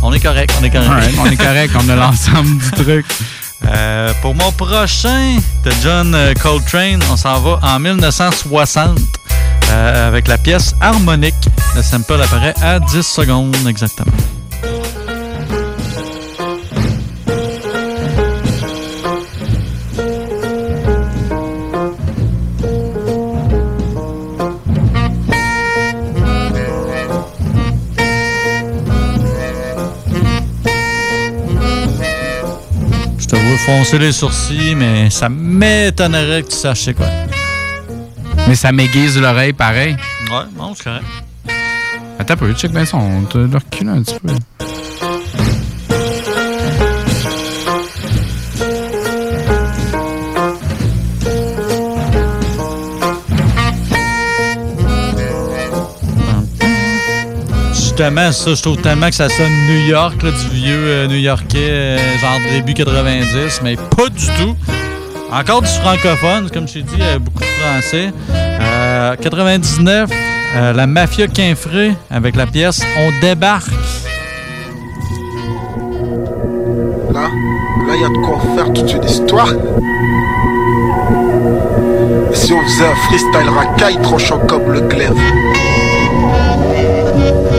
On est correct, on est correct. On est correct, on a l'ensemble du truc. Euh, pour mon prochain de John euh, Coltrane, on s'en va en 1960 euh, avec la pièce harmonique. Le sample apparaît à 10 secondes exactement. Foncer les sourcils, mais ça m'étonnerait que tu saches c'est quoi. Mais ça m'aiguise l'oreille pareil. Ouais, non, c'est correct. Attends un peu, check bien ça, on te le recule un petit peu. Justement, ça, je trouve tellement que ça sonne New York, là, du vieux euh, New-Yorkais, euh, genre début 90, mais pas du tout. Encore du francophone, comme je t'ai dit, euh, beaucoup de français. Euh, 99, euh, la Mafia Quinfré avec la pièce On débarque. Là, là, il y a de quoi faire toute une histoire. Si on faisait un freestyle racaille tranchant comme le glaive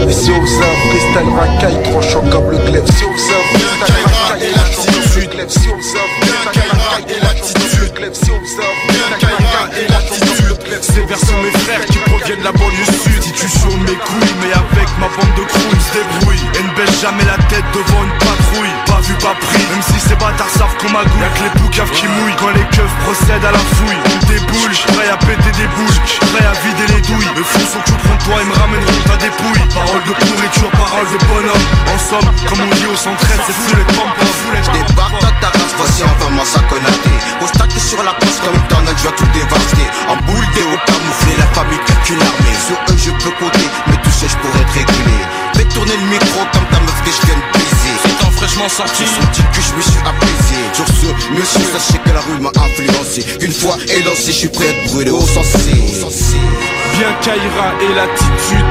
Et si on faisait un freestyle racaille tranchant comme le glaive. Si on faisait un freestyle racaille tranchant comme le glaive. Si on faisait un freestyle racaille tranchant comme le glaive. Si on faisait un freestyle racaille tranchant comme le glaive. Ces vers sont mes frères qui proviennent de la banlieue sud. Institution de mes couilles mais avec ma bande de crew ils se débrouillent Et ne baisse jamais la tête devant une Pas vu pas pris. Même si ces bâtards savent qu'on magouille Y'a que les poucaves qui mouillent Quand les keufs procèdent à la fouille. On déboule, prêt à péter des boules. Prêt à vider les douilles. Me fous son coup prends toi et me ramèneront ta dépouille Parole de pourriture, parole de bonhomme. En somme, comme on dit au centraide C'est fou les pompons C'est un fraîchement sorti. Ils sont dit que je me suis apaisé. Sur ce, monsieur, sachez que la rue m'a influencé. Qu'une fois élancé, je suis prêt à être brûlé au sensé. Bien Kaira et l'attitude.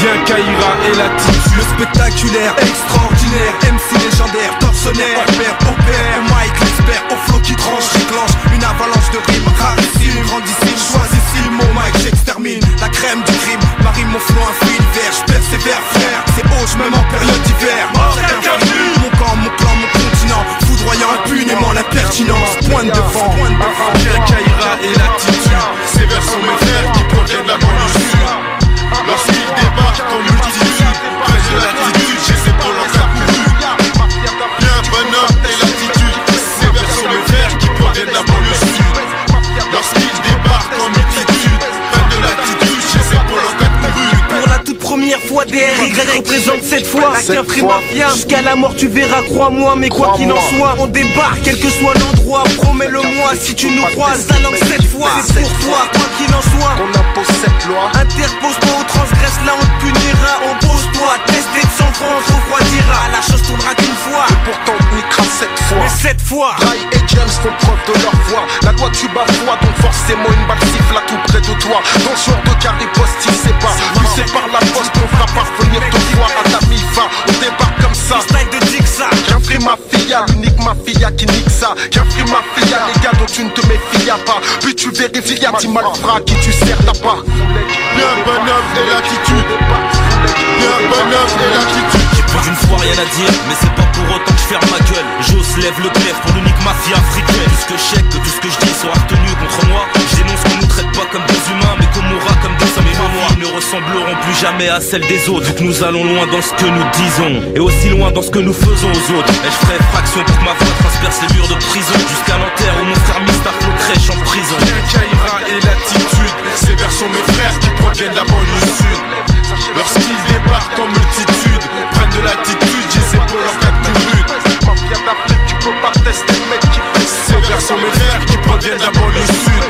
Bien Kaira et l'attitude. Spectaculaire, extraordinaire. MC légendaire, torsionnaire. Père au père, Mike l'expert Au flow qui tranche, déclenche Une avalanche de rimes rarissime, grandissime Choisissime, mon Mike La crème du crime, marie mon flow un fil vert. J'persévère frère, c'est haut, j'm'aime en période d'hiver. Mon camp, mon clan, mon continent. Foudroyant impunément l'impertinence Pointe devant Bien Kaira et l'attitude. Ces vers sont mes frères qui proviennent de la banlieue sud Lorsqu'ils débarquent en multitude première fois, DRY représente cette fois. La. Mafia. Jusqu'à la mort tu verras, crois-moi Mais quoi qu'il en soit, on débarque Quel que soit l'endroit, promets-le-moi Si tu nous croises, la langue cette fois C'est pour toi, quoi qu'il en soit. On impose cette loi. Interpose-toi ou transgresse, là on te punira Oppose-toi, tester de sang francs, on refroidira La chose tournera qu'une fois Pourtant on niquera cette fois. Mais cette fois Rai et James font preuve de leur voix. La loi tu bafoues, donc forcément une balle siffle à tout près de toi. Dans ce genre de carré poste, il sait pas. Tu sais par la poste, on fera parvenir deux fois à ta mi-fin. On débarque comme ça. Style de Dixa Qu'un free ma fille, l'unique ma fille qui nique ça. Qu'un free ma fille, les gars dont tu ne te méfies pas. Puis tu vérifies, y'a dit malfrat qui tu sers là-bas. Bien bonhomme et l'attitude. Bien bonhomme et l'attitude. J'ai plus d'une fois rien à dire, mais c'est pas pour autant que je ferme ma gueule. J'ose lève le glaive pour l'unique mafia africaine. Tout ce que je sais, que tout ce que je dis sera retenu contre moi. Je dénonce qu'on nous traite pas comme des humains, mais qu'on mourra comme des hommes. Et vie ne ressembleront plus jamais à celle des autres. Vu que nous allons loin dans ce que nous disons, et aussi loin dans ce que nous faisons aux autres. Et je ferai fraction pour que ma voix transperce les murs de prison. Jusqu'à l'enterre où mon frère Mista crèche en prison. Bien et l'attitude, ces vers sont mes frères qui proviennent de la banlieue sud. Lorsqu'ils débarquent en multitude, prennent de l'attitude, j'ai ces épaules en cas de minutes. Mafia d'Afrique, tu peux pas tester le mec qui fait Ces vers sont mes frères qui proviennent la banlieue sud.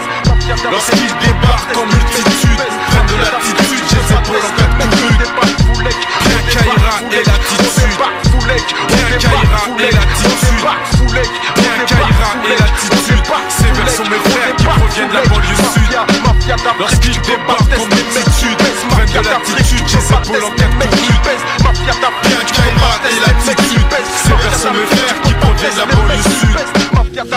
Lorsqu'ils débarquent en multitude, prennent de l'attitude, j'ai ces épaules en cas de minutes. Bien Kaira et l'attitude. Bien Kaira et l'attitude. Bien Kaira et l'attitude. Ces vers sont mes frères qui proviennent de la banlieue sud. Lorsqu'ils débarquent en multitude, l'attitude, j'ai ces épaules en de minutes. Bien Kaira et l'attitude. Ces vers mes frères qui de la banlieue sud.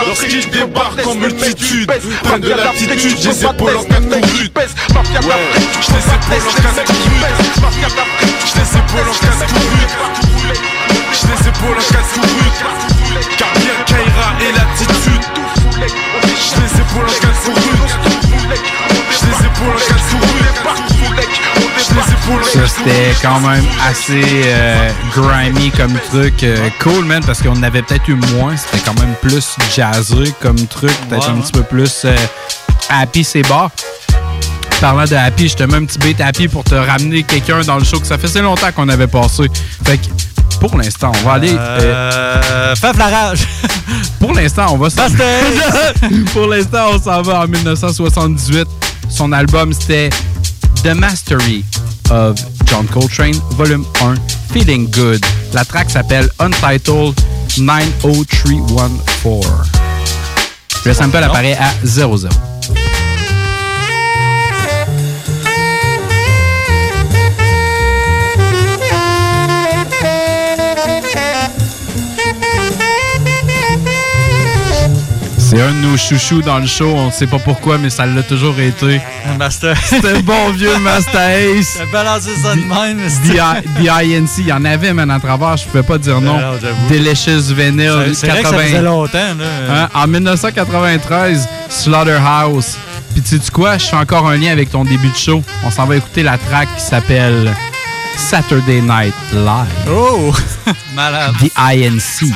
Lorsqu'ils débarquent en multitude, prennent de l'attitude, j'ai ces épaules en de minutes. Ouais, je les épaules en cas de minutes. Je les épaules en de minutes. Je les épaules en minutes. Car bien Kaira et l'attitude. Je les épaules en les épaules en Ça, c'était quand même assez euh, grimy comme truc. Euh, cool, man, parce qu'on avait peut-être eu moins. C'était quand même plus jazzé comme truc. Peut-être un petit peu plus euh, happy, c'est bas. Parlant de happy, je te mets un petit beat happy pour te ramener quelqu'un dans le show que ça faisait longtemps qu'on avait passé. Fait que, pour l'instant, on va aller. Euh, Faf la rage. Pour l'instant, on va s'en Pour l'instant, on s'en va en 1978. Son album, c'était The Mastery of John Coltrane, volume 1, Feeling Good. La track s'appelle Untitled 90314. Le sample apparaît à 00. C'est un de nos chouchous dans le show. On ne sait pas pourquoi, mais ça l'a toujours été. Master. C'était le bon vieux Master Ace. T'as balancé ça de même, mais The, I- The INC, il y en avait, man, à travers, je pouvais pas dire non. Delicious Vinyl, C'est- c'est vrai que ça faisait longtemps, là. Hein, En 1993, Slaughterhouse. Puis tu sais quoi, je fais encore un lien avec ton début de show. On s'en va écouter la track qui s'appelle Saturday Night Live. Oh! Malade. The INC.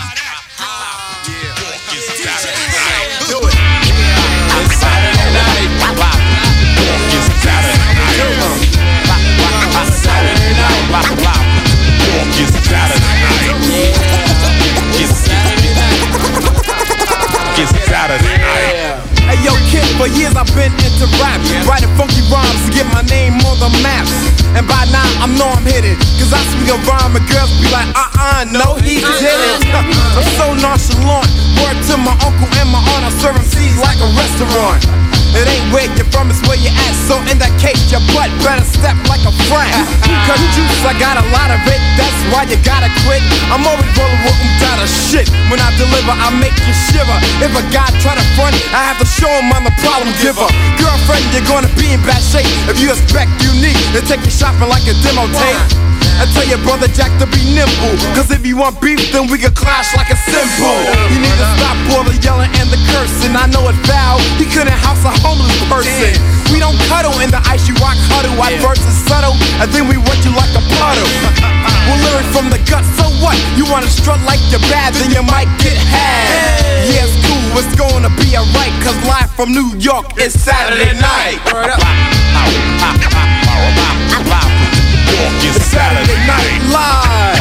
Hey yo, kid, for years I've been into rap. Writing funky rhymes to get my name on the map. And by now I know I'm hidden. Cause I speak a rhyme and girls be like, uh uh, no, he didn't. I'm so nonchalant. Word to my uncle and my aunt, I serve MCs like a restaurant. It ain't where you're from, it's where you're at. So in that case, your butt better step like a friend. Cause juice, I got a lot of it. That's why you gotta quit. I'm always rolling with them out of shit. When I deliver, I make you shiver. If a guy try to front, I have to show him I'm the problem giver. Girlfriend, you're gonna be in bad shape. If you expect unique, then take you shopping like a demo tape. I tell your brother Jack to be nimble. Cause if you want beef, then we can clash like a symbol. You need to stop all the yelling and the cursing. I know it foul. He couldn't house a homeless person. We don't cuddle in the ice, you rock huddle. Our verse is subtle, and then we wet you like a puddle. Lyric from the gut, so what? You wanna strut like you're bad, then you might get had. Yeah, it's cool, it's gonna be alright. Cause live from New York, it's Saturday night. Word up. It's Saturday night live.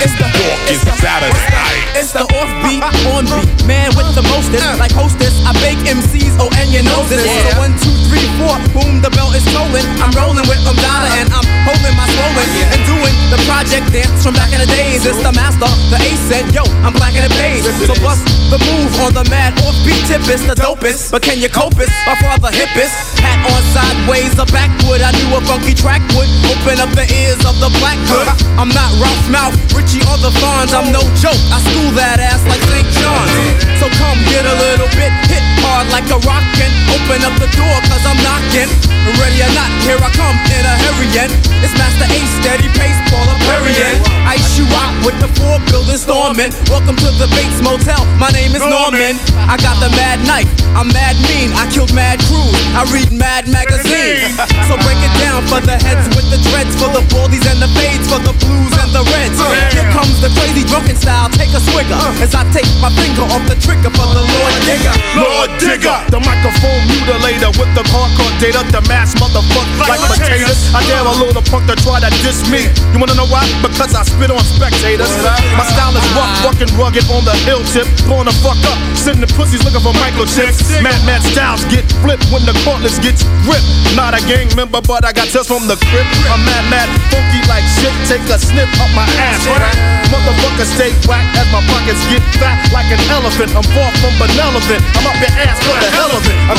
It's the it's the Saturday night. It's the offbeat, on beat, man with the mostest. Like hostess, I bake MCs, oh and you know this. So one, two, three, four, boom, the bell is tolling. I'm rolling with Umdada and I'm holding my swollen and doing the project dance from back in the days. It's the master, the ace said, yo, I'm black in the beige. So bust the move on the mad offbeat tip is the dopest. But can you cope it? My father hippest. Hat on sideways, a backwood. I knew a funky track would open up the ears of the black hood. I'm not Ralph Mouth, Richie or the Fonz. I'm no joke. I school that ass like St. John's. So come get a little bit hit hit hard like a rock Open up the door cause I'm knocking. Ready or not, here I come in a hurry and It's Master Ace, steady pace, Paul Perrier. Ice you out with the four buildings storming. Welcome to the Bates Motel. My name is Norman. I got the mad knife. I'm mad mean. I killed mad crews. I read mad magazines. So break it down for the heads with the dreads, for the baldies and the fades, for the blues and the reds. Here comes the crazy drunken style. Take a swigger as I take my finger off the trigger for the Lord Digger. Lord Digger, the microphone mutilator with the hardcore data, the mass motherfucker like potatoes. I dare a little punk to try to diss me. You wanna know why? Because I spit on spectators. My style is rough, fucking rugged on the hill tip. Blowing the fuck up, sitting the pussies looking for microchips. Mad, mad styles get flipped when the cordless gets ripped. Not a gang member, but I got tests from the crib. I'm mad, mad, funky like shit. Take a snip up my ass, right? Motherfucker stay whack as my pockets get fat like an elephant. I'm far from benevolent. I'm up your ass for the hell of it. I'm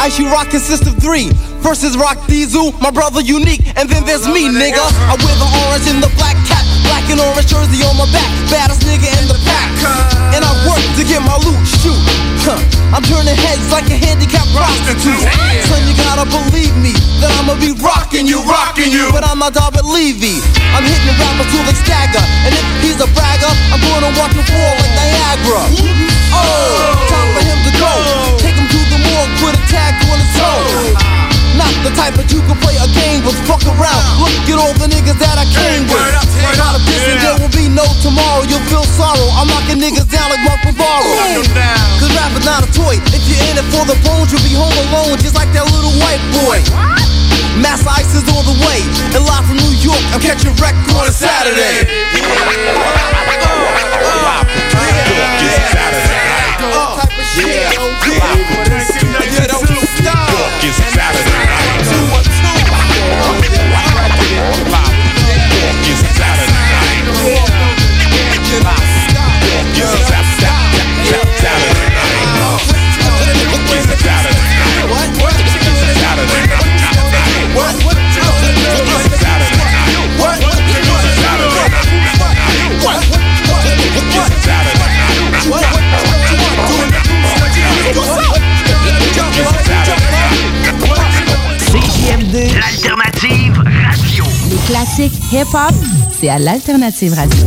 Ice you rock consists of three. First is Rock Diesel, my brother Unique, and then there's me, nigga. I wear the orange and the black cap, black and orange jersey on my back, baddest nigga in the pack. And I work to get my loot, shoot. Huh. I'm turning heads like a handicapped prostitute. Son, you gotta believe me that I'ma be rocking you, rocking you. But I'm not David Levy. I'm hitting rappers till they stagger, and if he's a bragger, I'm gonna watch him fall like Niagara. Oh, time for him to go. Take him to the morgue, put a tag on his toe. Not the type that you can play a game with, fuck around. Look at all the niggas that I came with. Not a bitch and there will be no tomorrow. You'll feel sorrow. I'm knocking niggas down like Mark Bavaro. Cause rap is not a toy. If you're in it for the bones, you'll be home alone, just like that little white boy. Mass Ice is on the way. And live from New York, I'm catching wreck on a Saturday. Yeah, yeah. Classiques hip-hop, c'est à l'alternative radio.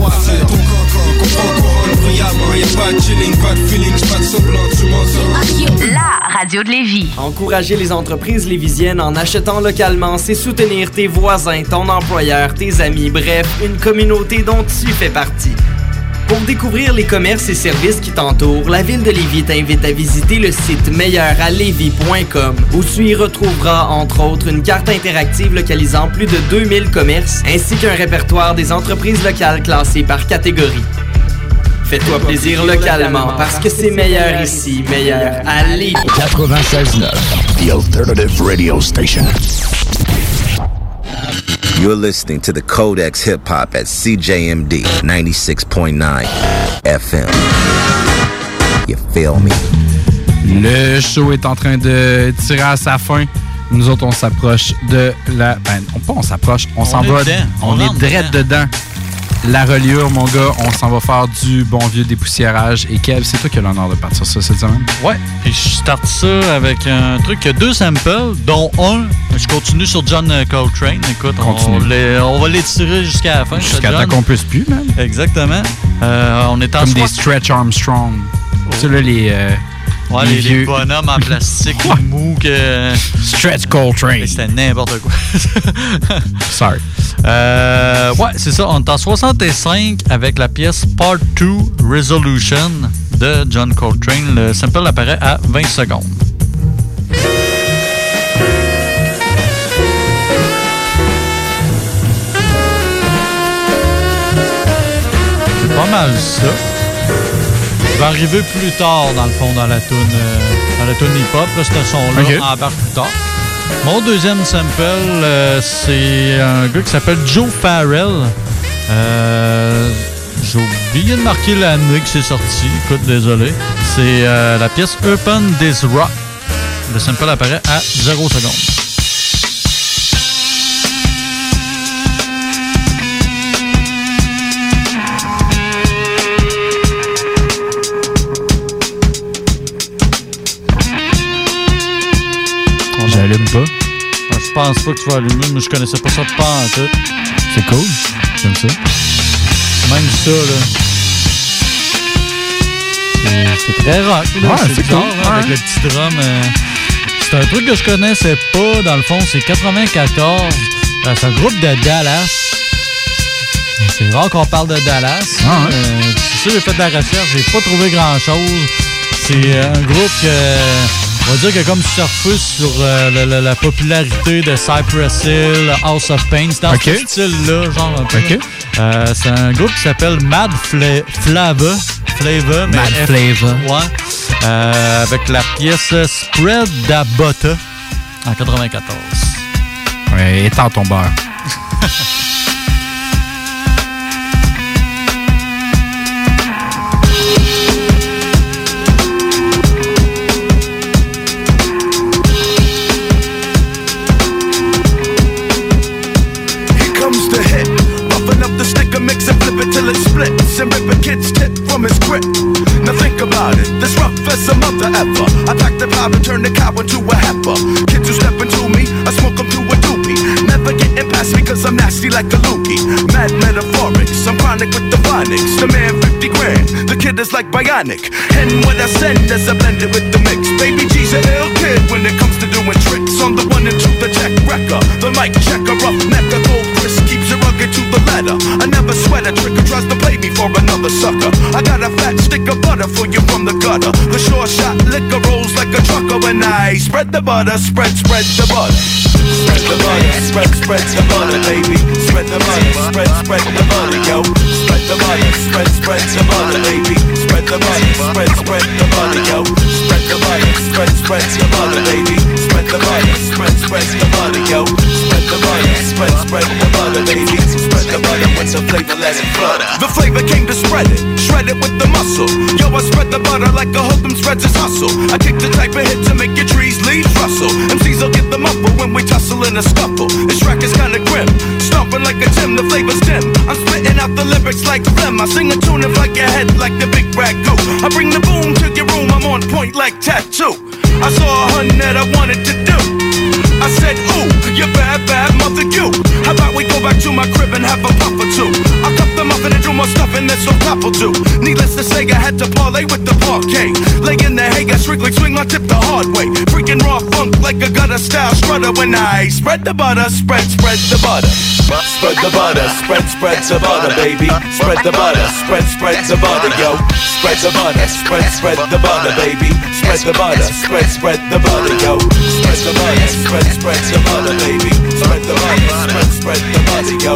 La radio de Lévis. Encourager les entreprises lévisiennes en achetant localement, c'est soutenir tes voisins, ton employeur, tes amis, bref, une communauté dont tu fais partie. Pour découvrir les commerces et services qui t'entourent, la ville de Lévis t'invite à visiter le site meilleuralevis.com où tu y retrouveras entre autres une carte interactive localisant plus de 2000 commerces ainsi qu'un répertoire des entreprises locales classées par catégorie. Fais-toi plaisir localement parce que c'est meilleur ici, meilleur à Lévis. 96.9, the alternative radio station. You're listening to the Codex Hip Hop at CJMD 96.9 FM. You feel me? Le show est en train de tirer à sa fin. Nous autres, on s'approche de la. Ben, on, pas on s'approche, on, On s'en est va. dedans. On, On est direct dedans. La reliure, mon gars. On s'en va faire du bon vieux dépoussiérage. Et Kev, c'est toi qui as l'honneur de partir ça cette semaine? Ouais, et je starte ça avec un truc, il y a deux samples, dont un, je continue sur John Coltrane. Écoute, on, Continue. les- on va l'étirer jusqu'à la fin. Jusqu'à temps qu'on puisse plus, man. Exactement. Euh, on est en Comme des Stretch Armstrong. Tu sais, là, les. euh, Ouais, les, les bonhommes en plastique mou que. Stretch Coltrane. C'était n'importe quoi. Sorry. Euh, ouais, c'est ça. On est en 65 avec la pièce Part 2 Resolution de John Coltrane. Le sample apparaît à 20 secondes. C'est pas mal ça. Vais arriver plus tard, dans le fond, dans la tune dans la tune hip-hop. Ce son-là Ok. embarque plus tard. Mon deuxième sample, euh, c'est un gars qui s'appelle Joe Farrell. Euh, J'ai oublié de marquer l'année que c'est sorti. Écoute, désolé. C'est euh, la pièce Open This Rock. Le sample apparaît à 0 secondes. J'allume pas. Ah, Je pense pas que tu vas allumer, mais je connaissais pas ça de pas en tout. C'est cool. J'aime ça. Même ça, là. C'est- C'est très rock, là. Ouais, c'est cool. là, avec le petit drum. euh. C'est un truc que je connaissais pas, dans le fond. C'est 94. Euh, c'est un groupe de Dallas. C'est rare qu'on parle de Dallas. Ah ouais. Euh, c'est sûr, j'ai fait de la recherche, j'ai pas trouvé grand-chose. C'est euh, un groupe que, on va dire que comme surfé sur euh, la, la- la popularité de Cypress Hill, House of Pain, c'est dans ce style-là, genre un peu. Euh, c'est un groupe qui s'appelle Mad Fla- Flava. Flava, mais Mad F- Flava. Ouais. Euh, avec la pièce Spread da Botta en 94. Ouais, étends ton beurre. Like bionic. And what I send is a blended with the mix. Baby G's a ill kid when it comes to doing tricks. On the one and two, the check wrecker. The mic checker, rough neck, a gold Chris keeps it rugged to the letter. I never sweat a trick who tries to play me for another sucker. I got a fat stick of butter for you from the gutter. The short shot liquor rolls like a trucker when I spread the butter, spread, spread the butter. Spread the butter, spread, spread the butter, baby. Spread the butter, spread, spread the butter, yo. Spread the butter, spread, spread the butter, baby. Spread the butter, spread, spread the butter, yo. Spread the butter, spread, spread the butter, baby. Spread the butter, spread, spread the butter, yo. Spread the butter, spread, spread the butter, baby. Spread the butter with the flavor, let it flutter. The flavor came to spread it, shred it with the muscle. Yo, I spread the butter like a hoodlum spreads his hustle. I kick the type of hit to make your trees leaves rustle. MCs will get the muffle when we tussle in a scuffle. This track is kinda grim, stomping like a Tim, the flavor's dim. I'm spitting out the lyrics like phlegm. I sing a tune and like your head like the big ragu. I bring the boom to your room, I'm on point like tattoo. I saw a hun that I wanted to do. I said, ooh, you bad, bad mother, you. How about we go back to my crib and have a puff or two? The muffin and do more stuffing than some couple do. Needless to say, I had to parlay with the parquet. Lay in the hay, I strictly swing my tip the hard way. Freaking raw funk like a gutter style strutter when I spread the butter, spread, spread the butter. Spread the butter, spread, spread the butter, baby. Spread the butter, spread, spread the butter, yo. Spread the butter, spread, spread the butter, baby. Spread the butter, spread, spread the butter, yo. Spread the butter, spread, spread the butter, baby. Spread the butter, spread, spread the butter, yo.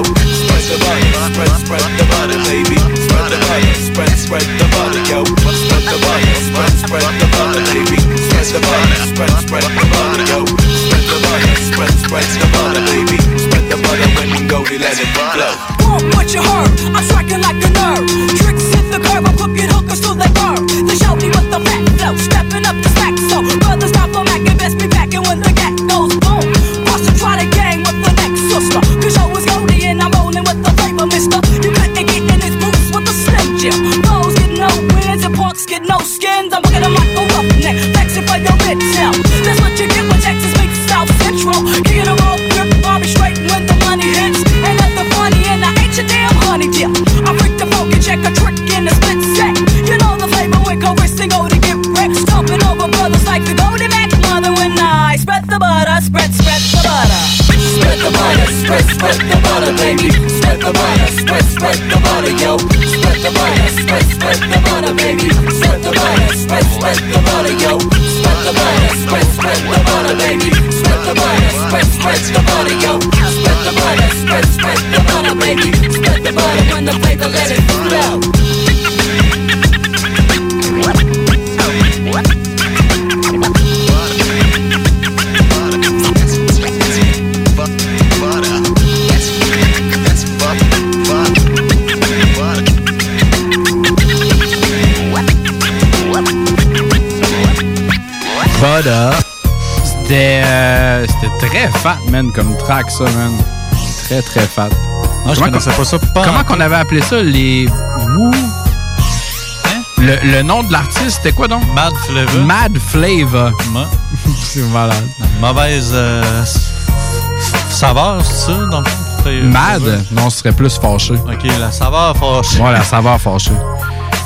Spread the butter, spread, spread the butter, baby. Spread the butter, spread, spread the butter, yo. Spread the butter, spread, spread the butter, baby. Spread the butter, spread, spread the butter, yo. Spread the butter, spread, spread the butter, baby. Spread the butter when you go, they let it flow. Walk what you heard, I'm striking like a nerve. Tricks hit the curb, I'm cooking hookers till they burn. They show me with the fat flow, stepping up the stack. So, brothers stop for Mac and best be packing when the gat goes Get no skins. I'm looking at my old roughneck, flexing for your bitch out. That's what you get when Texas meets South Central. Baby. Spread the butter, spread, spread the butter, yo. Spread the butter, spread, spread the butter, baby. Spread the butter, spread, spread the butter, yo. Spread the butter, spread, spread the butter, baby. Spread the butter, spread, spread the butter, yo. Spread the butter, spread, spread the butter, baby. Spread the butter when the paper let it flow. Butter. C'était euh, c'était très fat, man, comme track, ça, man. Très, très fat. Non, je connaissais pas ça. Pas Comment qu'on avait appelé ça? Les Woo... Le, le nom de l'artiste, c'était quoi donc? Mad Flavor. Mad Flavor. c'est malade. Mauvaise euh, saveur, c'est ça, dans le fond? Mad? Non, ce serait plus fâché. Ok, la saveur fâchée. Ouais, la saveur fâchée.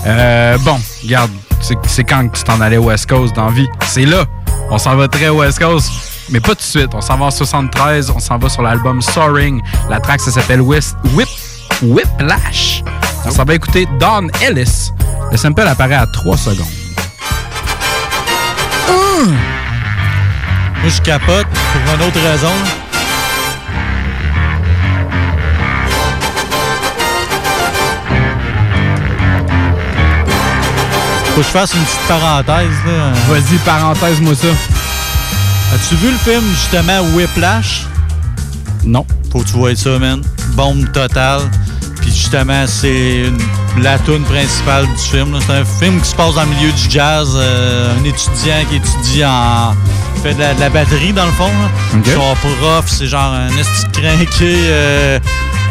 Euh, bon, regarde, c'est quand que tu t'en allais West Coast dans la vie? C'est là. On s'en va très West Coast, mais pas tout de suite. On s'en va en 73, on s'en va sur l'album Soaring. La track, ça s'appelle Whip, Whip, Whiplash. On s'en va écouter Don Ellis. Le sample apparaît à 3 secondes. Moi, je capote pour une autre raison. Faut que je fasse une petite parenthèse. là. Vas-y, parenthèse-moi ça. As-tu vu le film, justement, Whiplash? Non. Faut que tu vois ça, man. Bombe totale. Puis justement, c'est une- la tune principale du film. là. C'est un film qui se passe dans le milieu du jazz. euh, un étudiant qui étudie en... fait de la, de la batterie, dans le fond. là. Son prof, c'est genre un esti de crinqué, euh,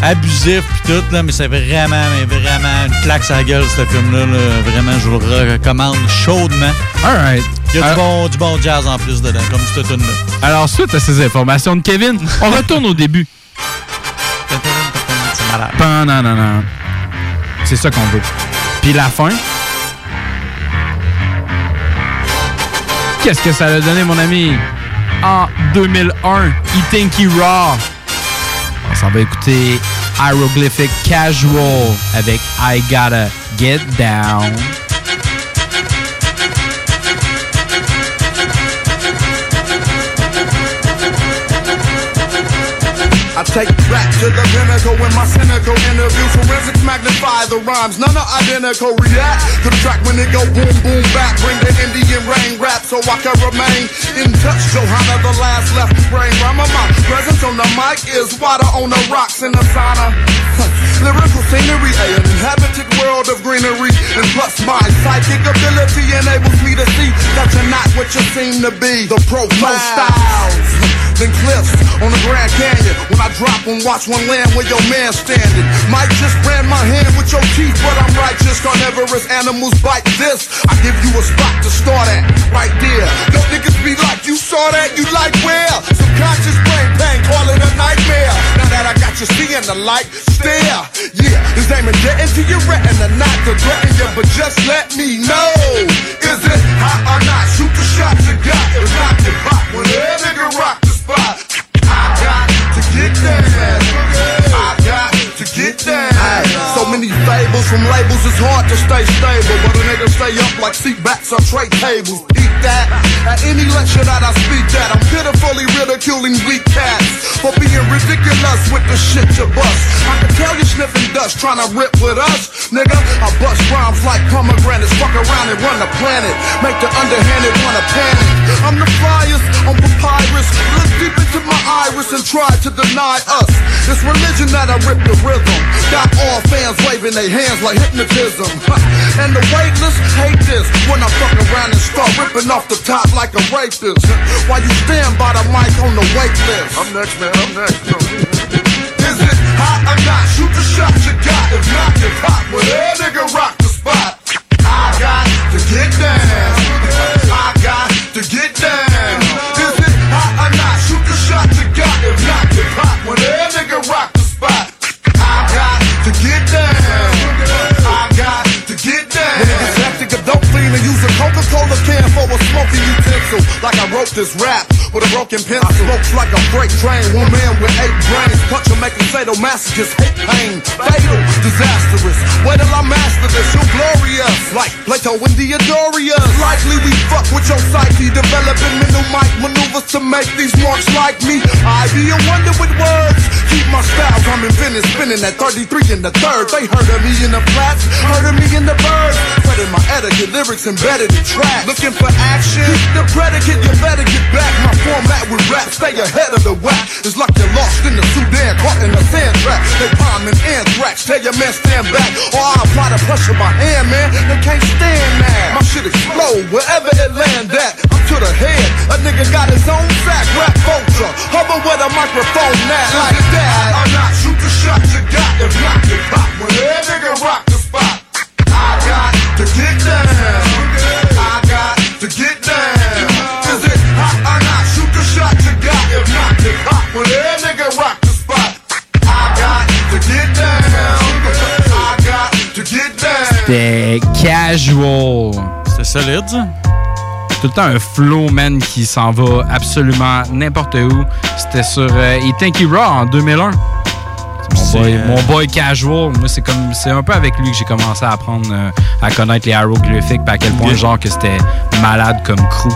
abusif, puis tout. Là, mais c'est vraiment, mais vraiment une claque à la gueule, ce film-là. là. Vraiment, je vous le recommande chaudement. Alright. Il y a Euh, du, bon, du bon jazz en plus dedans, comme cette tune-là. Alors, suite à ces informations de Kevin, on retourne au début. C'est ça qu'on veut. Puis la fin. Qu'est-ce que ça a donné, mon ami? En 2001, Itinky Raw. S'en va écouter Hieroglyphic Casual avec I Gotta Get Down. Take back to the pinnacle when my cynical interview forensics magnify the rhymes. None are identical. React to the track when it go boom boom back. Bring the Indian rain rap so I can remain in touch. Johanna, the last left brain rhymer. My presence on the mic is water on the rocks in the sauna. Lyrical scenery, a inhabited world of greenery, and plus my psychic ability enables me to see that you're not what you seem to be. The profile styles cliffs on the Grand Canyon. When I drop and watch one land where your man standing. Might just brand my hand with your teeth, but I'm righteous. Carnivorous animals bite this. I give you a spot to start at, right there. Don't niggas be like, you saw that, you like where? Subconscious brain pain, call it a nightmare. Now that I got you seeing the light, stare. Yeah, this ain't get into your retina, not to threaten you, but just let me know. Is it hot or not? Shoot the shot you got. If not, you pop when a nigga rock spot. I got to get down. I got to get down. Many fables from labels, it's hard to stay stable. But a nigga stay up like seat backs or tray tables. Eat that. At any lecture that I speak at, I'm pitifully ridiculing weak cats for being ridiculous with the shit you bust. I can tell you sniffing dust, trying to rip with us. Nigga, I bust rhymes like pomegranates. Fuck around and run the planet. Make the underhanded wanna panic. I'm the flyest on papyrus. Look deep into my iris and try to deny us. This religion that I rip the rhythm. Got all fans waving their hands like hypnotism. And the waitless hate this when I fuck around and start ripping off the top like a rapist. While you stand by the mic on the wait list. I'm next, man. I'm next. Is it hot or not? Shoot the shot you got. If not, you pop. Well, that nigga rock the spot. I got to get down. Like I wrote this rap with a broken pencil. Smokes like a freight train, one man with eight brains. Punch will make them fatal massacres, hate pain, fatal, disastrous. Wait till I master this, You're glorious. Like Plato and Diodorus. Likely we fuck with your psyche, developing mental mic maneuvers to make these marks like me. I be a wonder with words. Keep my styles, I'm inventing, spinning at 33 in the third. They heard of me in the flats, heard of me in the birds. Spreading my etiquette, lyrics embedded in tracks. Looking for action, the predicate, you better get back. My format with rap, stay ahead of the whack. It's like you're lost in the Sudan, caught in a sand trap. They bombing anthrax, tell your man stand back. Or I apply the pressure by hand, man. They can't stand that. My shit explode wherever it land at. I'm to the head, a nigga got his own sack, rap vulture. Hover with a microphone that like that. I'm not shoot the shot you got if not you pop. When that nigga rock C'était casual. C'était solide, ça? Tout le temps un flow, man, qui s'en va absolument n'importe où. C'était sur euh, Raw en 2001. C'est Mon boy, euh, mon boy casual, moi c'est comme c'est un peu avec lui que j'ai commencé à apprendre euh, à connaître les hiéroglyphiques, puis à quel point Yeah. genre que c'était malade comme crew.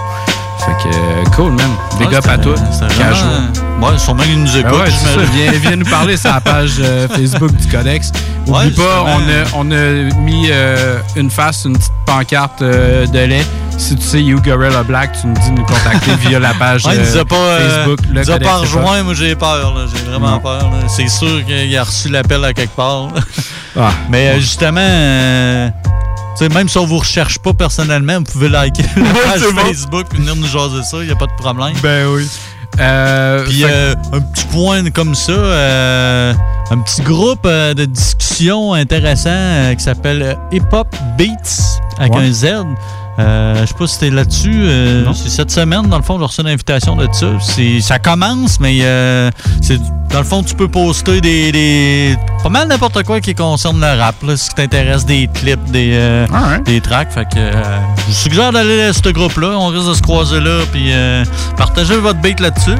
Fait que cool man, big Ouais, up à casual. vraiment- Ouais, sûrement qu'ils nous Ben écoutent. ouais, ça. j'imagine. Viens, viens nous parler sur la page euh, Facebook du Codex. Oublie Ouais, pas, on a, on a mis euh, une face, une petite pancarte euh, de lait. Si tu sais You Gorilla Black, tu nous dis de nous contacter via la page Ouais, il pas, Facebook. il nous a pas rejoint, moi j'ai peur, là. j'ai vraiment Non. peur. là. C'est sûr qu'il a reçu l'appel à quelque part. Ah. Mais justement, sais, même si on vous recherche pas personnellement, vous pouvez liker la page bon. Facebook et venir nous jaser ça, il n'y a pas de problème. Ben oui. Euh, Puis euh, un petit point comme ça, euh, un petit groupe euh, de discussion intéressant qui s'appelle Hip Hop Beats avec Ouais. un Z. Euh, je sais pas si t'es là-dessus. euh, c'est cette semaine, dans le fond, j'ai reçu une invitation de ça. Ça commence, mais euh, c'est dans le fond, tu peux poster des, des- pas mal n'importe quoi qui concerne le rap. Là, si t'intéresse des clips, des, euh, des tracks. Fait que je vous suggère d'aller à ce groupe-là. On risque de se croiser là, puis partager votre beat là-dessus.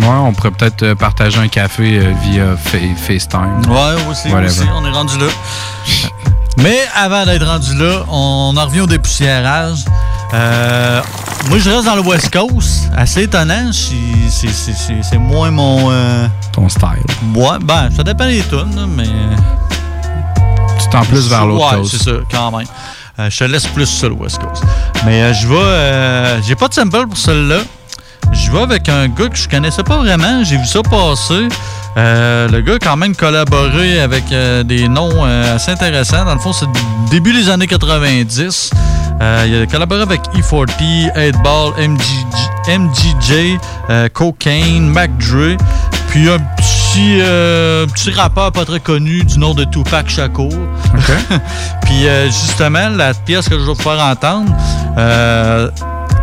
Ouais, on pourrait peut-être partager un café via Fa- FaceTime. Ouais, aussi, Whatever. aussi, on est rendu là. Mais avant d'être rendu là, on en revient au dépoussiérage. Euh, moi, je reste dans le West Coast. Assez étonnant. C'est- moins mon... euh, Ton style. Ouais, ben, ça dépend des tunes, mais... Tu tends plus vers l'autre Ouais, c'est ça, quand même. Euh, je te laisse plus sur le West Coast. Mais euh, je vais... J'ai pas de sample pour celle-là. Je vais avec un gars que je connaissais pas vraiment. J'ai vu ça passer. Euh, le gars a quand même collaboré avec euh, des noms euh, assez intéressants. Dans le fond, c'est début des années 90. Euh, il a collaboré avec E40, 8Ball, MGJ, MGJ Cocaine, Mac Dre, puis un petit, petit rappeur pas très connu du nom de Tupac Shakur. puis justement, la pièce que je vais vous faire entendre,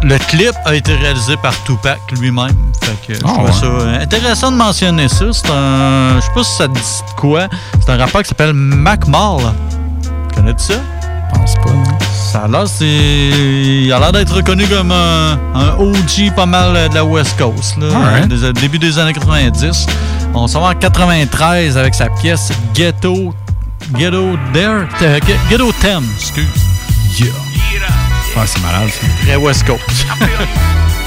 le clip a été réalisé par Tupac lui-même. Fait que je Ah, trouve ouais. ça euh, intéressant de mentionner ça. C'est un. Je sais pas si ça te dit quoi. C'est un rappeur qui s'appelle Mac Mall. Connais-tu ça? Je pense pas. Ça a l'air, c'est. Il a l'air d'être reconnu comme un, un OG pas mal euh, de la West Coast, là, des- euh, début des années 90. On s'en va en 93 avec sa pièce Ghetto. Ghetto Dare. euh, Ghetto Thème, excuse. Yeah. Ah, c'est malade, ça. Très West Coast.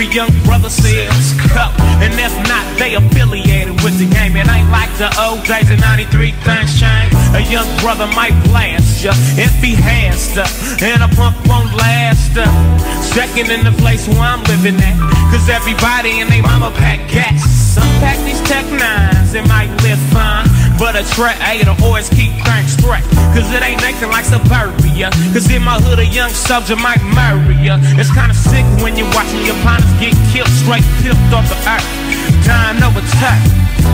every young brother says cup. And if not, they affiliated with the game. It ain't like the old days in 93, things change. A young brother might blast ya if he has to, and a punk won't last. Uh. Second in the place where I'm living at, cause everybody and they mama pack gas. Some pack these tech nines, it might live fine. But a track A to always keep things straight. Cause it ain't nothing like suburbia. Cause in my hood, a young soldier might murder ya. It's kinda sick when you're watching your partners get killed straight pipped off the earth. Dying over time.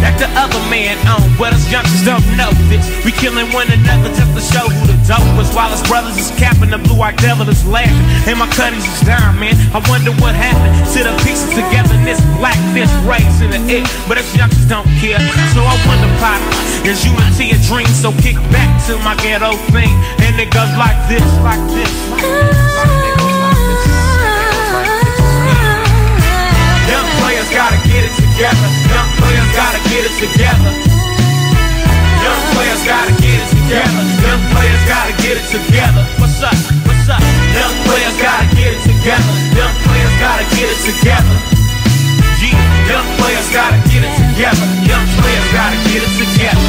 That the other man um, on. But us youngsters don't know this. We killing one another just to show who the dope was. While us brothers is capping, the blue eyed devil is laughing. And my cutties is down, man. I wonder what happened to the pieces togetherness. Black fist raised in the air. But us youngsters don't care. So I wonder, partner, is unity a dream? So kick back to my ghetto thing. And it goes like this, like this, like this. Together. Young players gotta get it together. Young players gotta get it together. Young players gotta get it together. What's up? What's up? Young players gotta get it together. Young players gotta get it together. Young players gotta get it together. Young players gotta get it together.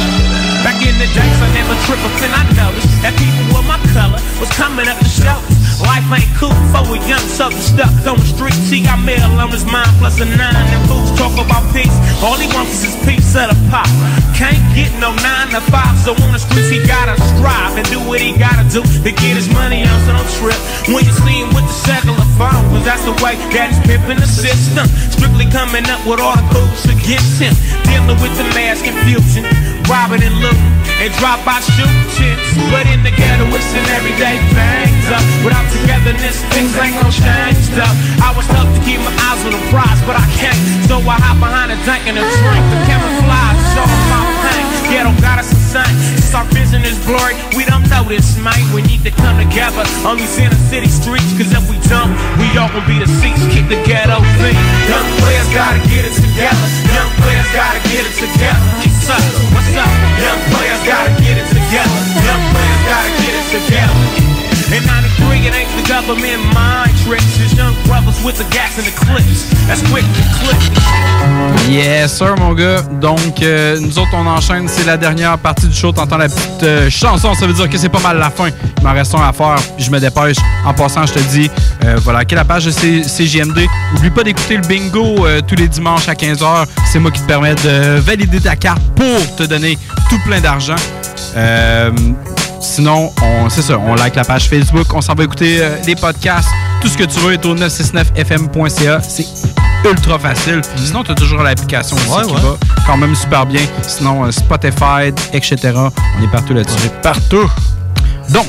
Back in the days, I never tripped and I noticed that people with my color was coming up to show. Life ain't cool for a young southern stuck on the street. He got mail on his mind plus a nine and fools talk about peace. All he wants is his piece of pop. Can't get no nine to five, so on the streets he gotta strive and do what he gotta do to get his money on. So don't trip when you see him with the cellular phone, cause that's the way that he's pimping the system. Strictly coming up with all the articles against him, dealing with the mass confusion, robbing and looting, and drop by shootings. But in the ghetto, it's an everyday thing. So without togetherness, things ain't gon' change. Though I was tough to keep my eyes on the prize, but I can't. So I hop behind a tank and a drink to camouflage my. Ghetto got us insane. It's our business glory. We don't know this, mate. We need to come together city streets. Cause if we don't, we all gon' be the seats. The ghetto. Young players gotta get it together. Young players gotta get it together. What's up? What's up? Young players gotta get it together. Young players gotta get it together. In 93, it. Yes, sir, mon gars. Donc, euh, nous autres, on enchaîne. C'est la dernière partie du show. T'entends la petite euh, chanson. Ça veut dire que c'est pas mal la fin. Il m'en reste un à faire. Je me dépêche. En passant, je te dis, euh, voilà, quelle la page de CGMD. Oublie pas d'écouter le bingo tous les dimanches à 15h. C'est moi qui te permets de valider ta carte pour te donner tout plein d'argent. Euh, sinon, on, c'est ça, on like la page Facebook, on s'en va écouter euh, les podcasts. Tout ce que tu veux est au 969fm.ca. C'est ultra facile. Sinon, tu as toujours l'application aussi Ouais, qui ouais. va quand même super bien. Sinon, euh, Spotify, etc. On est partout là-dessus. partout. Donc,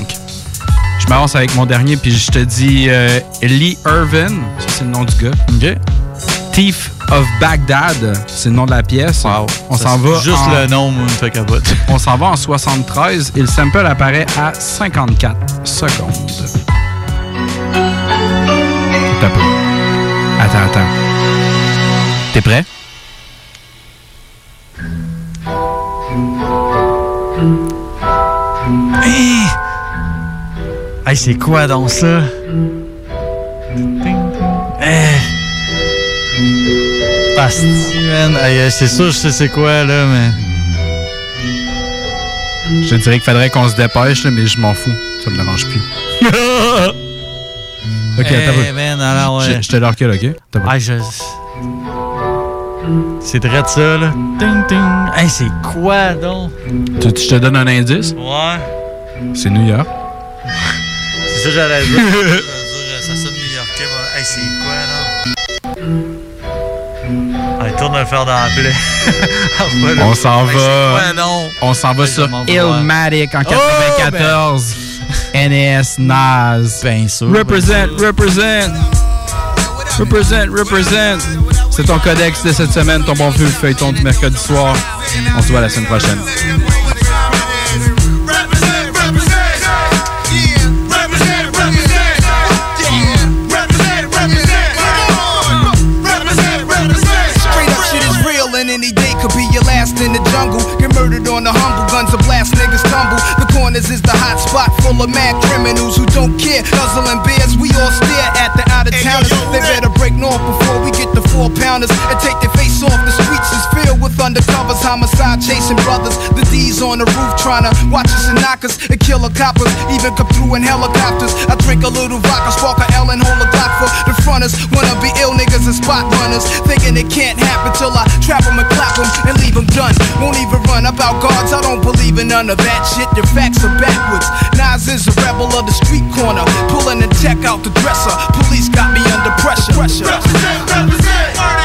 je m'avance avec mon dernier, puis je te dis euh, Lee Irvin, ça c'est le nom du gars. OK. Thief of Baghdad, c'est le nom de la pièce. On Ça, s'en c'est va. Juste en- le nom me fait capote. On s'en va en 73 et le sample apparaît à 54 secondes. Attends. Attends, attends. T'es prêt? Hey! Hey, c'est quoi donc ça? Man. C'est sûr, je sais c'est quoi, là, mais. Je te dirais qu'il faudrait qu'on se dépêche, là, mais je m'en fous. Ça me dérange plus. Ok, Hey, attends man, alors, ouais. Je, je te le recule, ok? Attends je. C'est de ça, là. Ding, ding. Hey, c'est quoi, donc? Tu- je te donne un indice? Ouais. C'est New York. C'est ça que j'allais dire. Ça sonne new-yorkais. Hey, c'est quoi, dans la plaie. Voilà. On s'en va. non? On s'en va sur. Illmatic en Oh, 94. NS Nas. Ben sûr. Represent, represent. Represent, represent. C'est ton codex de cette semaine, ton bon vieux feuilleton du mercredi soir. On se voit la semaine prochaine. The corners is the hot spot full of mad criminals who don't care. Guzzling beers, we all stare at the out of towners. They better break north before we get the four pounders and take their off. The streets is filled with undercovers, homicide chasing brothers. The D's on the roof trying to watch us and knock us and kill coppers. Even come through in helicopters. I drink a little vodka, spark a L and hold a Glock for the fronters. Wanna be ill niggas and spot runners. Thinking it can't happen till I trap them and clap them and leave them done. Won't even run about guards, I don't believe in none of that shit. Your facts are backwards. Nas is a rebel of the street corner. Pulling the tech out the dresser. Police got me under pressure. pressure. Represent, represent.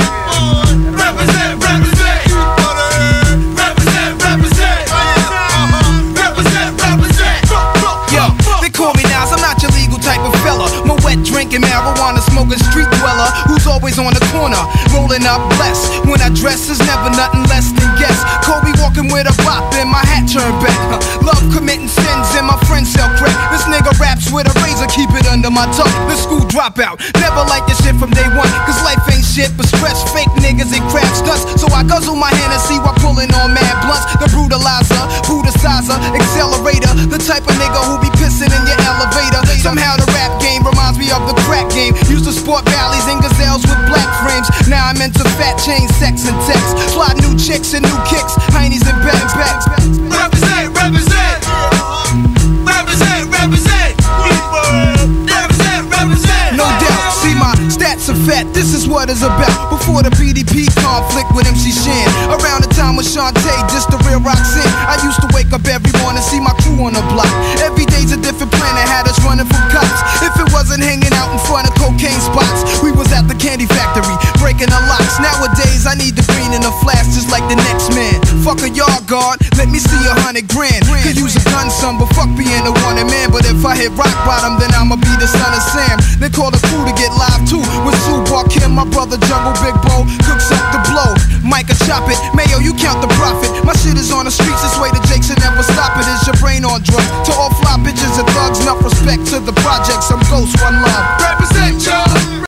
Pulling up blessed. When I dress is never nothing less than guess. Kobe walking with a bop and my hat turned back. Huh. Love committing sins and my friends sell crack. This nigga raps with a razor, keep it under my tongue. The school dropout, never like this shit from day one. Cause life ain't shit but stress, fake niggas and crap stunts. So I guzzle my Hennessy while pulling on mad blunts. The brutalizer, brutalizer, accelerator. The type of nigga who be pissing in your elevator. Somehow the rap game reminds me of the crack game. Used to sport valleys and gazelles with black frames. Now I'm into fat chain, sex and text. Fly new chicks and new kicks, heinies and bags, bags. Represent, represent. Represent, represent. Represent, represent. No doubt, see my stats are fat, this is what it's about. Before the BDP conflict with MC Shan. Around the time with Shantae, just the real Roxanne. I used to wake up every morning, see my crew on the block. Every day's a different planet, had us running from cops. If it wasn't hanging cocaine spots, we was at the candy factory, breaking the locks. Nowadays, I need the green in a flash, just like the next man. Fuck a yard guard, let me see a hundred grand. Could use a gun, son, but fuck being a wanted man. But if I hit rock bottom, then I'ma be the son of Sam. They call the crew to get live too. With Sue Kim, my brother Jungle Big Bo, cooks up the blow. Micah chop it, Mayo, you count the profit. My shit is on the streets, this way the Jakes will never stop it. Is your brain on drugs? To all fly bitches and thugs, enough respect to the projects. I'm Ghost, one love.